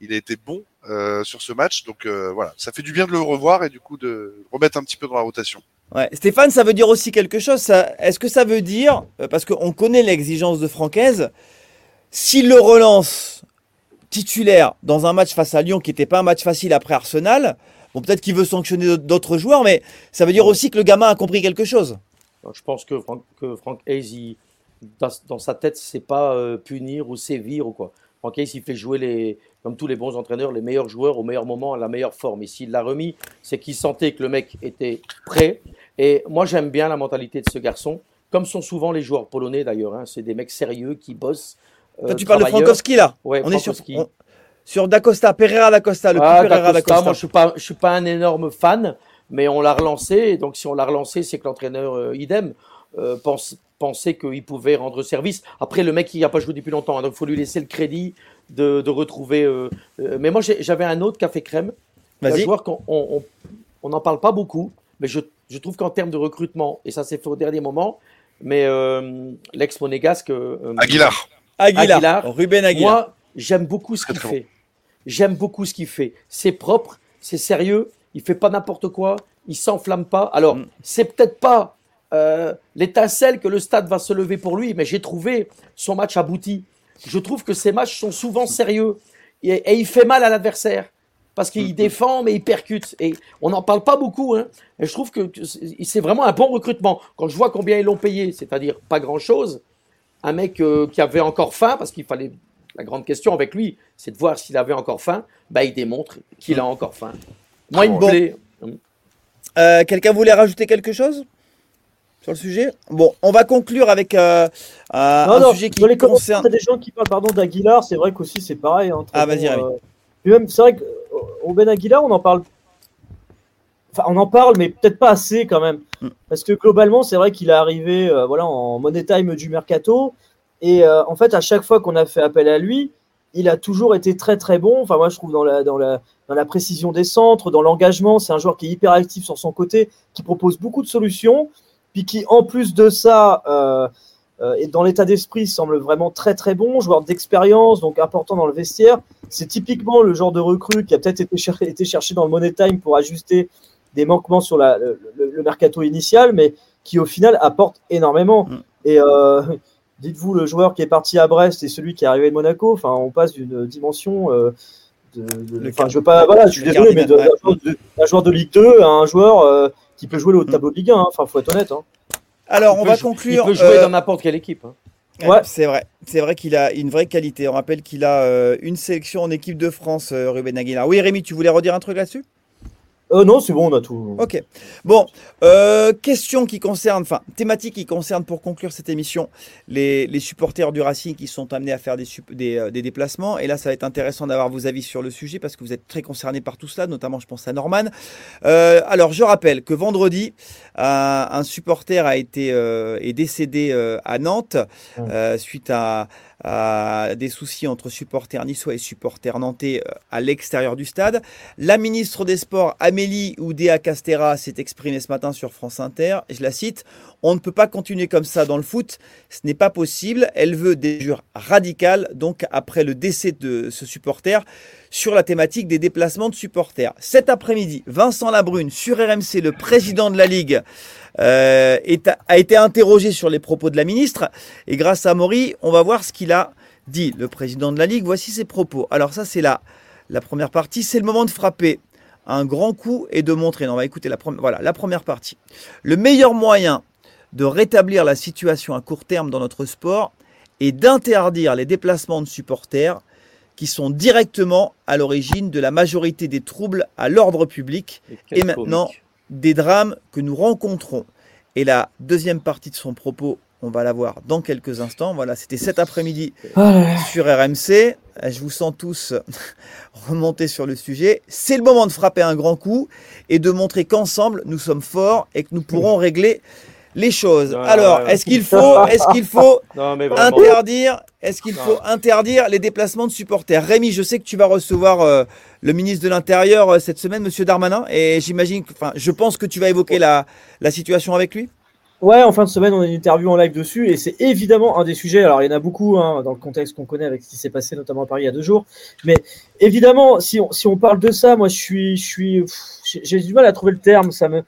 il a été bon euh, sur ce match, donc euh, voilà, ça fait du bien de le revoir et du coup de remettre un petit peu dans la rotation. Ouais. Stéphane, ça veut dire aussi quelque chose. Est-ce que ça veut dire, euh, parce qu'on connaît l'exigence de Francaise, s'il le relance titulaire dans un match face à Lyon qui n'était pas un match facile après Arsenal. Bon, peut-être qu'il veut sanctionner d'autres joueurs, mais ça veut dire aussi que le gamin a compris quelque chose. Je pense que Frank, que Frank Hayes, dans, sa tête, c'est pas euh, punir ou sévir ou quoi. Frank Hayes, il fait jouer les, comme tous les bons entraîneurs, les meilleurs joueurs au meilleur moment, à la meilleure forme. Et s'il l'a remis, c'est qu'il sentait que le mec était prêt. Et moi, j'aime bien la mentalité de ce garçon, comme sont souvent les joueurs polonais d'ailleurs. Hein. C'est des mecs sérieux qui bossent. Euh, tu parles de Frankowski là Ouais, on est sur, sur Dacosta, Pereira Dacosta, le ah, Pereira Dacosta. Moi, je suis pas, je suis pas un énorme fan, mais on l'a relancé. Et donc, si on l'a relancé, c'est que l'entraîneur euh, idem euh, pense, pensait qu'il pouvait rendre service. Après, le mec, il n'a pas joué depuis longtemps, hein, donc il faut lui laisser le crédit de, de retrouver. Euh, mais moi, j'avais un autre café crème, un joueur qu'on on n'en parle pas beaucoup, mais je, je trouve qu'en termes de recrutement, et ça s'est fait au dernier moment, mais l'ex-monégasque. Aguilar. Aguilar. Aguilar. Ruben Aguilar. Moi, j'aime beaucoup ce qu'il fait. J'aime beaucoup ce qu'il fait. C'est propre, c'est sérieux, il fait pas n'importe quoi, il s'enflamme pas. Alors, mm. c'est peut-être pas euh, l'étincelle que le stade va se lever pour lui, mais j'ai trouvé son match abouti. Je trouve que ses matchs sont souvent sérieux et, il fait mal à l'adversaire parce qu'il mm. défend mais il percute et on n'en parle pas beaucoup. Hein. Et je trouve que, c'est vraiment un bon recrutement. Quand je vois combien ils l'ont payé, c'est-à-dire pas grand-chose, un mec euh, qui avait encore faim parce qu'il fallait la grande question avec lui, c'est de voir s'il avait encore faim. Bah, il démontre qu'il a encore faim. Moi, il me plaît. Euh, quelqu'un voulait rajouter quelque chose sur le sujet? Bon, on va conclure avec euh, un sujet qui concerne. des gens qui parlent pardon d'Aguilar, c'est vrai qu'aussi c'est pareil. Hein, ah vas-y. Euh, c'est vrai qu'au Ben Aguilar, on en parle. Enfin, on en parle, mais peut-être pas assez quand même, mm. parce que globalement, c'est vrai qu'il est arrivé, voilà, en money time du mercato. Et euh, en fait, à chaque fois qu'on a fait appel à lui, il a toujours été très très bon. Enfin, moi, je trouve dans la, dans la, dans la précision des centres, dans l'engagement, c'est un joueur qui est hyper actif sur son côté, qui propose beaucoup de solutions, puis qui, en plus de ça, euh, euh, et dans l'état d'esprit, semble vraiment très très bon, joueur d'expérience, donc important dans le vestiaire. C'est typiquement le genre de recrue qui a peut-être été, cher été, cherché dans le Money Time pour ajuster des manquements sur la, le, le, mercato initial, mais qui au final apporte énormément. Mm. Et euh, dites-vous le joueur qui est parti à Brest et celui qui est arrivé de Monaco. Enfin, on passe d'une dimension. Euh, de, enfin, je veux pas. Voilà, je suis désolé, mais d'un joueur, de Ligue 2 à un joueur euh, qui peut jouer le haut de tableau de Ligue 1. Hein. Enfin, faut être honnête. Hein. Alors, on va conclure. Il peut jouer euh, dans n'importe quelle équipe. Hein. Ouais, c'est vrai. C'est vrai qu'il a une vraie qualité. On rappelle qu'il a une sélection en équipe de France, Ruben Aguilar. Oui, Rémi, tu voulais redire un truc là-dessus? Euh, non, c'est bon, on a tout. Ok. Bon, euh, question qui concerne, enfin, thématique qui concerne pour conclure cette émission, les, les supporters du Racing qui sont amenés à faire des, des, euh, des, déplacements. Et là, ça va être intéressant d'avoir vos avis sur le sujet parce que vous êtes très concernés par tout cela, notamment, je pense à Norman. Euh, alors, je rappelle que vendredi, un supporter a été est décédé à Nantes mmh. suite à des soucis entre supporters niçois et supporters nantais euh, à l'extérieur du stade. La ministre des Sports, Amélie Oudéa Castera, s'est exprimée ce matin sur France Inter. Je la cite On ne peut pas continuer comme ça dans le foot, ce n'est pas possible. Elle veut des mesures radicales, donc après le décès de ce supporter, sur la thématique des déplacements de supporters. Cet après-midi, Vincent Labrune, sur RMC, le président de la Ligue, euh, a été interrogé sur les propos de la ministre. Et grâce à Maury, on va voir ce qu'il a dit. Le président de la Ligue, voici ses propos. Alors ça, c'est la, la première partie. C'est le moment de frapper un grand coup et de montrer. on va écouter la, voilà, la première partie. Le meilleur moyen de rétablir la situation à court terme dans notre sport est d'interdire les déplacements de supporters qui sont directement à l'origine de la majorité des troubles à l'ordre public et, maintenant des drames que nous rencontrons. Et la deuxième partie de son propos, on va la voir dans quelques instants. Voilà, c'était cet après-midi ah sur RMC. Je vous sens tous remonter sur le sujet. C'est le moment de frapper un grand coup et de montrer qu'ensemble, nous sommes forts et que nous pourrons régler les choses. Alors, est-ce qu'il faut, est-ce qu'il faut interdire, est-ce qu'il faut interdire les déplacements de supporters? Rémi, je sais que tu vas recevoir euh, le ministre de l'Intérieur euh, cette semaine, Monsieur Darmanin, et j'imagine, enfin, je pense que tu vas évoquer la, la situation avec lui. Ouais, en fin de semaine, on a une interview en live dessus, et c'est évidemment un des sujets. Alors, il y en a beaucoup hein, dans le contexte qu'on connaît avec ce qui s'est passé, notamment à Paris il y a deux jours. Mais évidemment, si on, si on parle de ça, moi, je suis, je suis, j'ai du mal à trouver le terme. Ça me,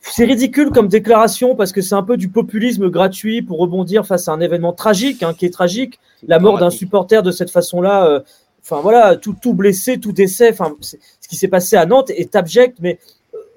c'est ridicule comme déclaration parce que c'est un peu du populisme gratuit pour rebondir face à un événement tragique, hein, qui est tragique. La mort d'un supporter de cette façon-là, euh, enfin voilà, tout, tout blessé, tout décès. Enfin, ce qui s'est passé à Nantes est abject, mais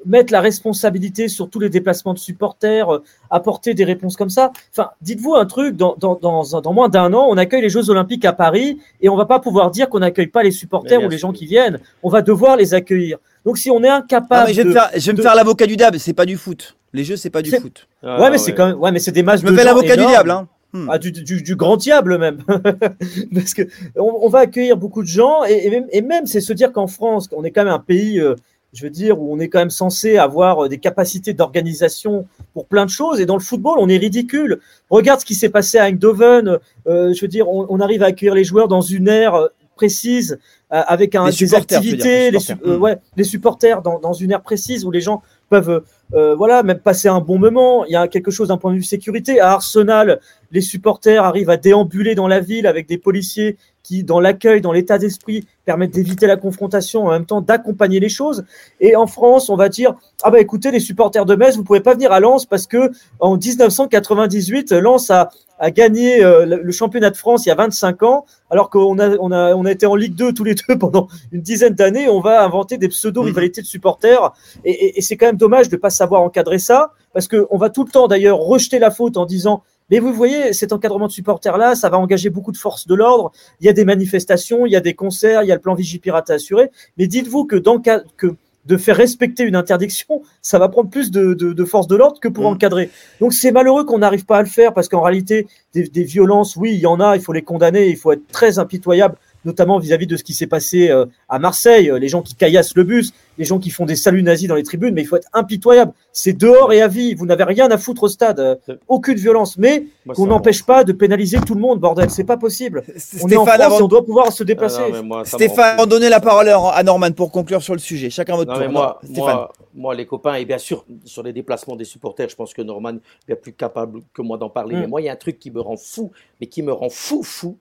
mettre la responsabilité sur tous les déplacements de supporters, euh, apporter des réponses comme ça. Enfin, dites-vous un truc, dans, dans, dans, un- dans moins d'un an, on accueille les Jeux Olympiques à Paris et on va pas pouvoir dire qu'on n'accueille pas les supporters ou les gens qui viennent. On va devoir les accueillir. Donc si on est Ah, incapable mais je vais me de- faire, je vais me de- faire l'avocat du diable. C'est pas du foot. Les jeux, c'est pas du C'est- foot. Ah, Ouais, mais c'est quand même, ouais, mais c'est des masses Je me de fais l'avocat du diable. Hein. Hmm. Ah, du, du, du grand diable même. Parce que on, on va accueillir beaucoup de gens et, et même, et même, c'est se dire qu'en France, on est quand même un pays, euh, je veux dire, où on est quand même censé avoir euh, des capacités d'organisation pour plein de choses. Et dans le football, on est ridicule. Regarde ce qui s'est passé à Eindhoven. euh, je veux dire, on, on arrive à accueillir les joueurs dans une ère euh, précise euh, avec un, Les des activités, les les, supporters. su- euh, Mm. ouais, les supporters dans, dans une ère précise où les gens peuvent euh, voilà, même passer un bon moment. Il y a quelque chose d'un point de vue sécurité. À Arsenal, les supporters arrivent à déambuler dans la ville avec des policiers dans l'accueil, dans l'état d'esprit, permettent d'éviter la confrontation, en même temps d'accompagner les choses. Et en France, on va dire ah bah écoutez, les supporters de Metz, vous pouvez pas venir à Lens parce que en 1998, Lens a, a gagné euh, le championnat de France il y a 25 ans, alors qu'on a, on a, on a été en Ligue 2 tous les deux pendant une dizaine d'années. On va inventer des pseudo-rivalités de supporters. Et, et- et c'est quand même dommage de ne pas savoir encadrer ça, parce qu'on va tout le temps d'ailleurs rejeter la faute en disant mais vous voyez, cet encadrement de supporters-là, ça va engager beaucoup de forces de l'ordre. Il y a des manifestations, il y a des concerts, il y a le plan Vigipirate à assurer. Mais dites-vous que, dans que de faire respecter une interdiction, ça va prendre plus de, de, de forces de l'ordre que pour Mm. encadrer. Donc c'est malheureux qu'on n'arrive pas à le faire, parce qu'en réalité, des, des violences, oui, il y en a, il faut les condamner, il faut être très impitoyable notamment vis-à-vis de ce qui s'est passé euh, à Marseille, euh, les gens qui caillassent le bus, les gens qui font des saluts nazis dans les tribunes, mais il faut être impitoyable. C'est dehors et à vie. Vous n'avez rien à foutre au stade. euh, aucune violence. Mais qu'on n'empêche pas de pénaliser tout le monde, bordel. C'est pas possible. On est en Stéphane, France avant- et on doit pouvoir se Ah déplacer. non, moi, me Stéphane, on donnait la parole à Norman pour conclure sur le sujet. Chacun votre Non, tour. moi, Non, Stéphane. moi, moi, les copains, et bien sûr, sur les déplacements des supporters, je pense que Norman est bien plus capable que moi d'en parler. Mm. Mais moi, il y a un truc qui me rend fou, mais qui me rend fou, fou.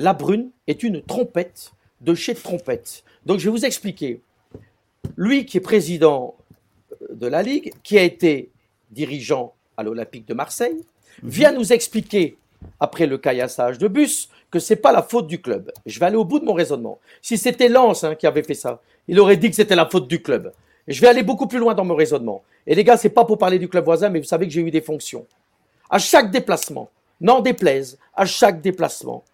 La Brune est une trompette de chez Trompette. Donc, je vais vous expliquer. Lui qui est président euh, de la Ligue, qui a été dirigeant à l'Olympique de Marseille, vient nous expliquer, après le caillassage de bus, que c'est pas la faute du club. Je vais aller au bout de mon raisonnement. Si c'était Lens hein, qui avait fait ça, il aurait dit que c'était la faute du club. Je vais aller beaucoup plus loin dans mon raisonnement. Et les gars, c'est pas pour parler du club voisin, mais vous savez que j'ai eu des fonctions. À chaque déplacement, n'en déplaise, à chaque déplacement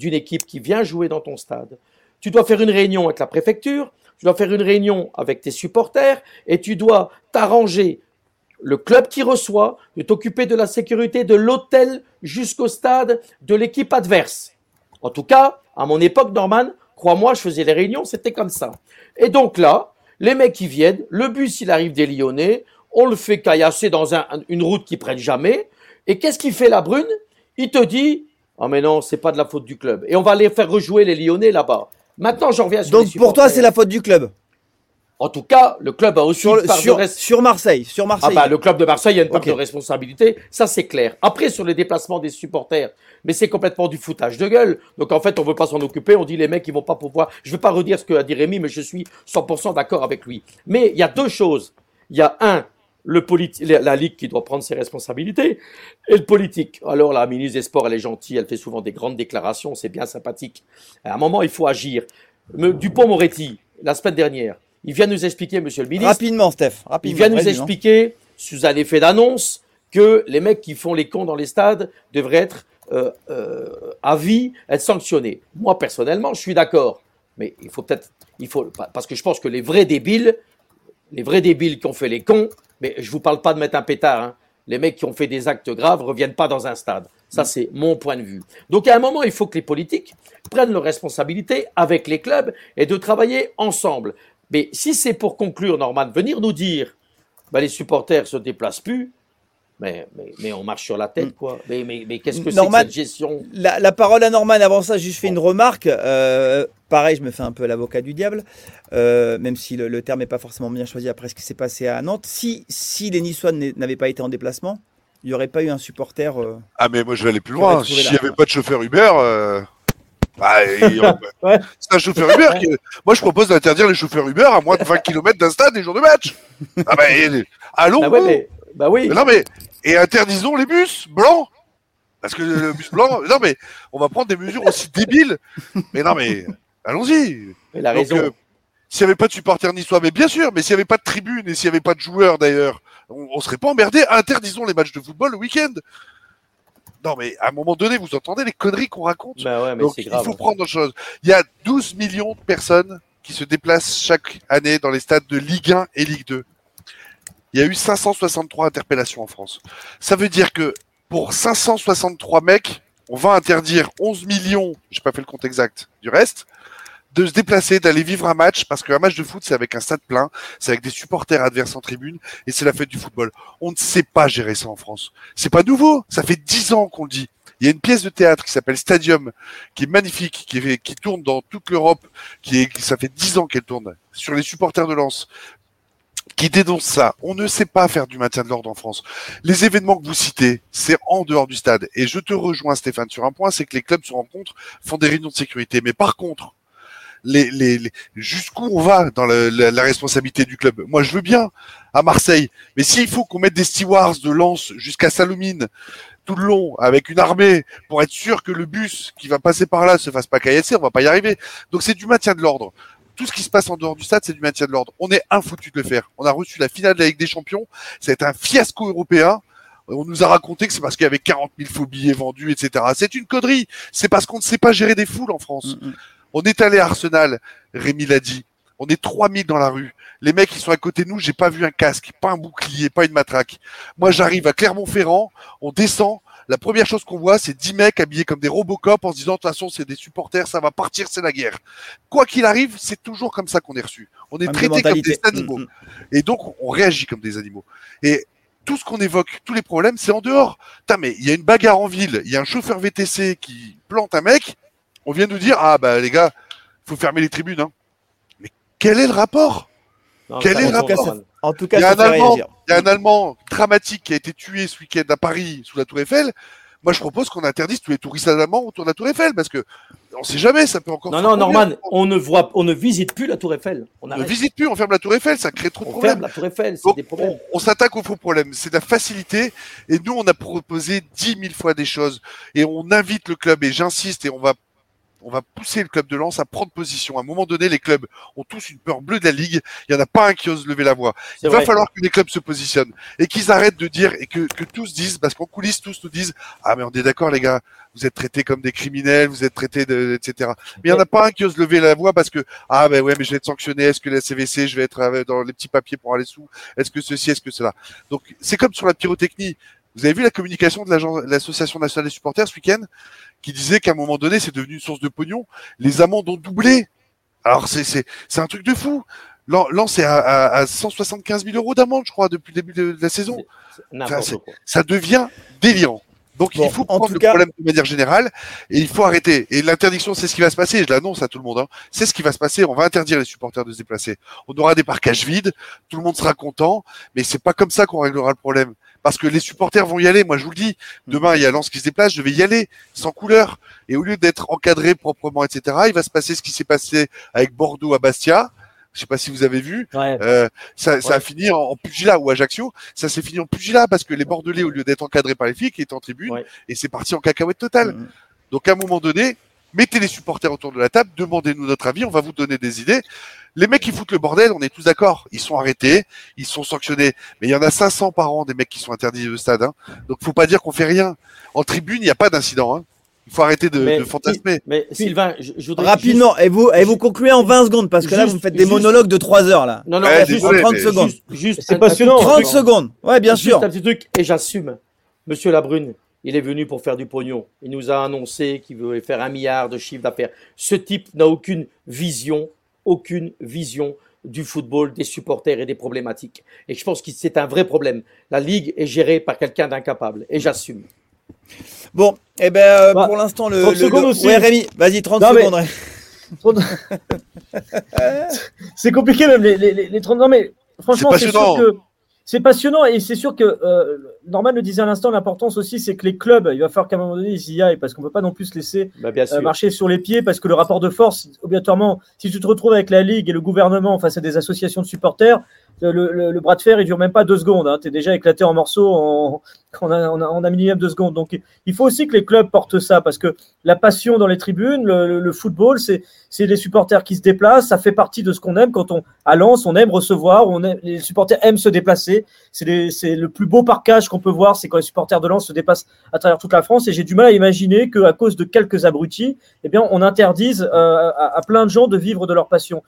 d'une équipe qui vient jouer dans ton stade, tu dois faire une réunion avec la préfecture, tu dois faire une réunion avec tes supporters et tu dois t'arranger le club qui reçoit, de t'occuper de la sécurité de l'hôtel jusqu'au stade de l'équipe adverse. En tout cas, à mon époque, Norman, crois-moi, je faisais les réunions, c'était comme ça. Et donc là, les mecs qui viennent, le bus il arrive des Lyonnais, on le fait caillasser dans un- une route qui prête jamais. Et qu'est-ce qu'il fait la brune? Il te dit Ah mais non, c'est pas de la faute du club. Et on va les faire rejouer les Lyonnais là-bas. Maintenant, j'en reviens sur les Donc pour toi, c'est la faute du club? En tout cas, le club a aussi Sur, une part de sur, res- sur Marseille. Ah Marseille. bah, le club de Marseille a une part de responsabilité, ça c'est clair. Après, sur les déplacements des supporters, mais c'est complètement du foutage de gueule. Donc en fait, on veut pas s'en occuper, on dit les mecs ils vont pas pouvoir. Je vais pas redire ce que a dit Rémi, mais je suis 100% d'accord avec lui. Mais il y a deux choses. Il y a un, le la, Ligue qui doit prendre ses responsabilités, et le politique. Alors la ministre des Sports, elle est gentille, elle fait souvent des grandes déclarations, c'est bien sympathique. À un moment, il faut agir. Dupont-Moretti, la semaine dernière, il vient nous expliquer, monsieur le ministre, Rapidement, Steph. il Rapidement. vient nous non expliquer, sous un effet d'annonce, que les mecs qui font les cons dans les stades devraient être euh, euh, à vie, être sanctionnés. Moi, personnellement, je suis d'accord. Mais il faut peut-être. Il faut, parce que je pense que les vrais débiles, les vrais débiles qui ont fait les cons, mais je vous parle pas de mettre un pétard, hein. les mecs qui ont fait des actes graves reviennent pas dans un stade. Ça, c'est mon point de vue. Donc, à un moment, il faut que les politiques prennent leurs responsabilités avec les clubs et de travailler ensemble. Mais si c'est pour conclure, Norman, venir nous dire bah, les supporters se déplacent plus, mais, mais, mais on marche sur la tête, quoi. Mais, mais, qu'est-ce que c'est que cette gestion? La, la parole à Norman. Avant ça, juste fais une remarque. Euh, pareil, je me fais un peu l'avocat du diable, euh, même si le, le terme n'est pas forcément bien choisi après ce qui s'est passé à Nantes. Si, si les Niçois n'a- n'avaient pas été en déplacement, il n'y aurait pas eu un supporter. euh, Ah, mais moi je vais aller plus loin. S'il n'y avait pas de chauffeur Uber, euh, bah, Ouais. c'est un chauffeur Uber. qui- Moi je propose d'interdire les chauffeurs Uber à moins de 20 km d'un stade les jours de match. Ah, bah, et- allons bah, ouais, mais, bah oui. Mais non, mais. Et interdisons les bus blancs Parce que le bus blanc. Non, mais on va prendre des mesures aussi débiles. Mais non, mais. Allons-y. Donc, raison. euh, s'il n'y avait pas de supporters niçois, mais bien sûr, mais s'il n'y avait pas de tribune et s'il n'y avait pas de joueurs d'ailleurs, on, on serait pas emmerdé. Interdisons les matchs de football le week-end. Non, mais à un moment donné, vous entendez les conneries qu'on raconte Bah ouais, mais Donc, il grave. faut prendre autre chose. Il y a 12 millions de personnes qui se déplacent chaque année dans les stades de Ligue 1 et Ligue 2. Il y a eu 563 interpellations en France. Ça veut dire que pour 563 mecs, on va interdire 11 millions, j'ai pas fait le compte exact du reste, de se déplacer, d'aller vivre un match, parce qu'un match de foot, c'est avec un stade plein, c'est avec des supporters adverses en tribune, et c'est la fête du football. On ne sait pas gérer ça en France. C'est pas nouveau, ça fait 10 ans qu'on le dit. Il y a une pièce de théâtre qui s'appelle Stadium, qui est magnifique, qui, tourne dans toute l'Europe, qui est, ça fait 10 ans qu'elle tourne, sur les supporters de Lens, qui dénonce ça. On ne sait pas faire du maintien de l'ordre en France. Les événements que vous citez, c'est en dehors du stade. Et je te rejoins, Stéphane, sur un point, c'est que les clubs se rencontrent, font des réunions de sécurité. Mais par contre, jusqu'où on va dans la, responsabilité du club? Moi, je veux bien à Marseille, mais s'il faut qu'on mette des stewards de Lens jusqu'à Salomine tout le long avec une armée pour être sûr que le bus qui va passer par là se fasse pas caillasser, on va pas y arriver. Donc c'est du maintien de l'ordre. Tout ce qui se passe en dehors du stade, c'est du maintien de l'ordre. On est infoutu de le faire. On a reçu la finale de la Ligue des Champions. C'est un fiasco européen. On nous a raconté que c'est parce qu'il y avait 40 000 faux billets vendus, etc. C'est une connerie. C'est parce qu'on ne sait pas gérer des foules en France. Mm, mm. On est allé à Arsenal, Rémi l'a dit. On est 3000 dans la rue. Les mecs, ils sont à côté de nous. J'ai pas vu un casque, pas un bouclier, pas une matraque. Moi, j'arrive à Clermont-Ferrand. On descend. La première chose qu'on voit, c'est 10 mecs habillés comme des Robocop en se disant, de toute façon, c'est des supporters, ça va partir, c'est la guerre. Quoi qu'il arrive, c'est toujours comme ça qu'on est reçu. On est de traité comme des animaux. Mm, mm. Et donc, on réagit comme des animaux. Et tout ce qu'on évoque, tous les problèmes, c'est en dehors. Putain, mais il y a une bagarre en ville, il y a un chauffeur VTC qui plante un mec, on vient nous dire, ah bah les gars, faut fermer les tribunes. Hein. Mais quel est le rapport? Non, quel est le rapport? Norman. En tout cas, Il y a un Allemand. Il y a un Allemand dramatique qui a été tué ce week-end à Paris sous la Tour Eiffel. Moi, je propose qu'on interdise tous les touristes allemands autour de la Tour Eiffel parce que on sait jamais, ça peut encore. Non, non. Norman, on ne voit, on ne visite plus la Tour Eiffel. On On ne visite plus, on ferme la Tour Eiffel, ça crée trop de On problèmes. ferme la Tour Eiffel, c'est des problèmes. on, on s'attaque aux faux problèmes. C'est de la facilité. Et nous, on a proposé dix mille fois des choses. Et on invite le club, et j'insiste, et on va, on va pousser le club de Lens à prendre position. À un moment donné, les clubs ont tous une peur bleue de la Ligue. Il n'y en a pas un qui ose lever la voix. Il va falloir que les clubs se positionnent. Et qu'ils arrêtent de dire, et que, que tous disent, parce qu'en coulisses, tous nous disent, ah, mais on est d'accord, les gars, vous êtes traités comme des criminels, vous êtes traités de, etc. Mais il n'y en a pas un qui ose lever la voix parce que, ah, ben ouais, mais je vais être sanctionné. Est-ce que la CVC, je vais être euh, dans les petits papiers pour aller sous? Est-ce que ceci, est-ce que cela? Donc, c'est comme sur la pyrotechnie. Vous avez vu la communication de l'Association nationale des supporters ce week-end qui disait qu'à un moment donné, c'est devenu une source de pognon. Les amendes ont doublé. Alors, c'est, c'est, c'est un truc de fou. L'an, l'an, c'est à, à, à 175 000 euros d'amende, je crois, depuis le début de, de la saison. Ça devient délirant. Donc, Bon, il faut en prendre tout le cas- problème de manière générale et il faut arrêter. Et l'interdiction, c'est ce qui va se passer. Je l'annonce à tout le monde. hein. C'est ce qui va se passer. On va interdire les supporters de se déplacer. On aura des parcages vides. Tout le monde sera content. Mais c'est pas comme ça qu'on réglera le problème. Parce que les supporters vont y aller. Moi, je vous le dis. Demain, il y a Lens qui se déplace. Je vais y aller sans couleur. Et au lieu d'être encadré proprement, etc., il va se passer ce qui s'est passé avec Bordeaux à Bastia. Je sais pas si vous avez vu. Ouais. Euh, ça, ça Ouais. a fini en, en pugilat ou Ajaccio. Ça s'est fini en pugilat parce que les Bordelais, au lieu d'être encadrés par les flics, étaient en tribune Ouais. et c'est parti en cacahuète totale. Mm. Donc à un moment donné, mettez les supporters autour de la table, demandez-nous notre avis, on va vous donner des idées. Les mecs qui foutent le bordel, on est tous d'accord. Ils sont arrêtés, ils sont sanctionnés. Mais il y en a 500 par an des mecs qui sont interdits au stade. Hein. Donc faut pas dire qu'on fait rien. En tribune, il n'y a pas d'incident. Hein. Il faut arrêter de, Mais- de fantasmer. Mais Sylvain, je, je voudrais Rapidement, et vous, et vous concluez en 20 secondes, parce que là, vous me faites des juste- monologues de 3 heures, là. Non, non, En juste, désolé, 30 mais- secondes. juste, juste C'est passionnant, tout petit 30 truc. secondes. Ouais, bien Juste sûr. un petit truc, et j'assume. Monsieur Labrune, il est venu pour faire du pognon. Il nous a annoncé qu'il voulait faire un milliard de chiffre d'affaires. Ce type n'a aucune vision, aucune vision du football, des supporters et des problématiques. Et je pense que c'est un vrai problème. La Ligue est gérée par quelqu'un d'incapable. Et j'assume. Bon, eh ben, euh, Bah, pour l'instant, le. 30 le- secondes le- aussi. Ouais, Rémi, vas-y, 30 Non, mais- secondes. ouais. c'est compliqué même les, les, les, les 30 non mais franchement C'est sûr que c'est passionnant et c'est sûr que euh, Norman le disait à l'instant l'importance aussi c'est que les clubs il va falloir qu'à un moment donné ils y aillent parce qu'on peut pas non plus se laisser Bah, euh, marcher sur les pieds parce que le rapport de force obligatoirement si tu te retrouves avec la ligue et le gouvernement face à des associations de supporters le, bras de fer, il dure même pas deux secondes. Hein. Tu es déjà éclaté en morceaux en, en, en, a minimum deux secondes. Donc, il faut aussi que les clubs portent ça parce que la passion dans les tribunes, le, football, c'est les supporters qui se déplacent. Ça fait partie de ce qu'on aime quand on, à Lens, on aime recevoir, on les supporters aiment se déplacer. C'est le plus beau parcage qu'on peut voir, c'est quand les supporters de Lens se déplacent à travers toute la France. Et j'ai du mal à imaginer qu'à cause de quelques abrutis, eh bien, on interdise euh, à, à plein de gens de vivre de leur passion.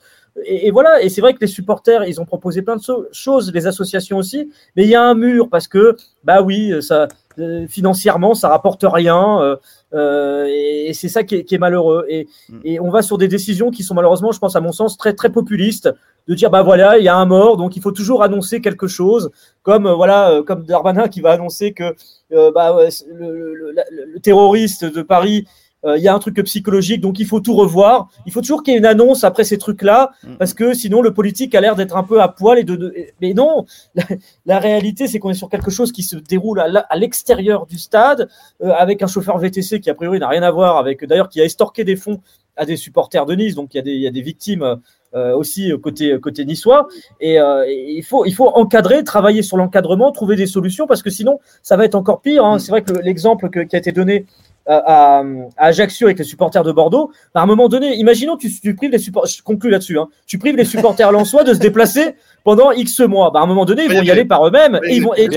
Et, voilà, et c'est vrai que les supporters, ils ont proposé plein de choses, les associations aussi, mais il y a un mur parce que, bah oui, ça, euh, financièrement, ça rapporte rien, euh, euh, et, c'est ça qui est, malheureux. Et, mm. et, on va sur des décisions qui sont malheureusement, je pense à mon sens, très très populistes, de dire bah voilà, il y a un mort, donc il faut toujours annoncer quelque chose, comme voilà, comme Darmanin qui va annoncer que bah, le, terroriste de Paris euh, il y a un truc psychologique, donc il faut tout revoir. Il faut toujours qu'il y ait une annonce après ces trucs-là, mm. parce que sinon le politique a l'air d'être un peu à poil et de. Mais non, la, réalité c'est qu'on est sur quelque chose qui se déroule à l'extérieur du stade, euh, avec un chauffeur VTC qui a priori n'a rien à voir avec, d'ailleurs, qui a estorqué des fonds à des supporters de Nice, donc il y a des, il y a des victimes. Euh, aussi côté côté niçois et, il faut il faut encadrer travailler sur l'encadrement trouver des solutions parce que sinon ça va être encore pire hein. Mm. c'est vrai que l'exemple qui a été donné à, Ajaccio avec les supporters de Bordeaux, à un moment donné, imaginons tu, tu prives les supporters, je conclue là-dessus, hein, tu prives les supporters lensois de se déplacer pendant X mois. Bah, à un moment donné, ils vont y aller par eux-mêmes et, ils vont, et,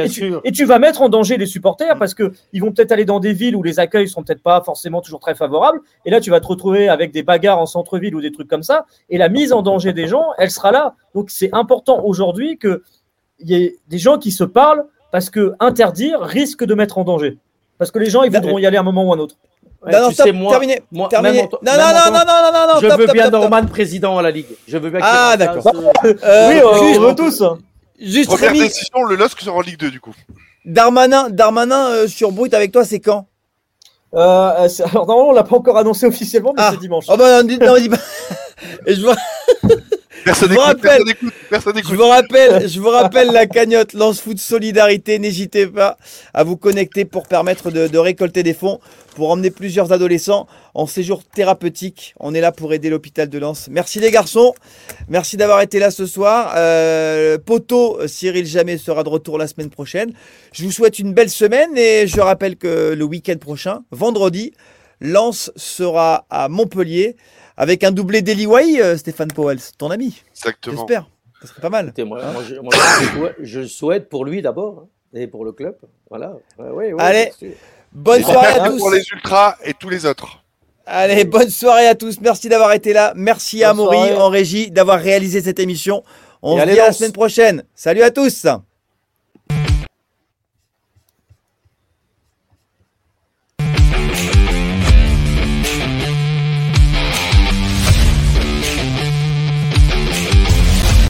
tu, vas mettre en danger les supporters parce que ils vont peut-être aller dans des villes où les accueils sont peut-être pas forcément toujours très favorables. Et là, tu vas te retrouver avec des bagarres en centre-ville ou des trucs comme ça. Et la mise en danger des gens, elle sera là. Donc, c'est important aujourd'hui qu'il y ait des gens qui se parlent parce que interdire risque de mettre en danger. Parce que les gens, ils voudront y aller à un moment ou un autre. non, non, stop, moi, terminé. Moi, terminé. non, non, non, non, non, non, non, Je veux bien Norman président à la Ligue. Je veux bien Ah, d'accord. Euh, oui, on veut tous. Juste Première décision, le LOSC sera en Ligue 2, du coup. Darmanin, Darmanin euh, sur Brut avec toi, c'est quand? Euh, Alors, normalement, on l'a pas encore annoncé officiellement, mais ah. c'est dimanche. Oh, bah, non, non, dis pas. Et je vois. Personne n'écoute, Je vous rappelle, je vous rappelle la cagnotte Lance Foot Solidarité. N'hésitez pas à vous connecter pour permettre de, récolter des fonds pour emmener plusieurs adolescents en séjour thérapeutique. On est là pour aider l'hôpital de Lens. Merci les garçons. Merci d'avoir été là ce soir. Euh, Poto, Cyril Jamais sera de retour la semaine prochaine. Je vous souhaite une belle semaine et je rappelle que le week-end prochain, vendredi, Lens sera à Montpellier avec un doublé d'Eliway, euh, Stéphane Powell, ton ami. Exactement. J'espère. Ça serait pas mal. moi, je, souhaite pour lui d'abord hein, et pour le club. Voilà. Allez, bonne soirée à tous. Pour les ultras et tous les autres. Allez, bonne soirée à tous. Merci d'avoir été là. Merci à Maury en régie d'avoir réalisé cette émission. On se dit à la semaine prochaine. Salut à tous.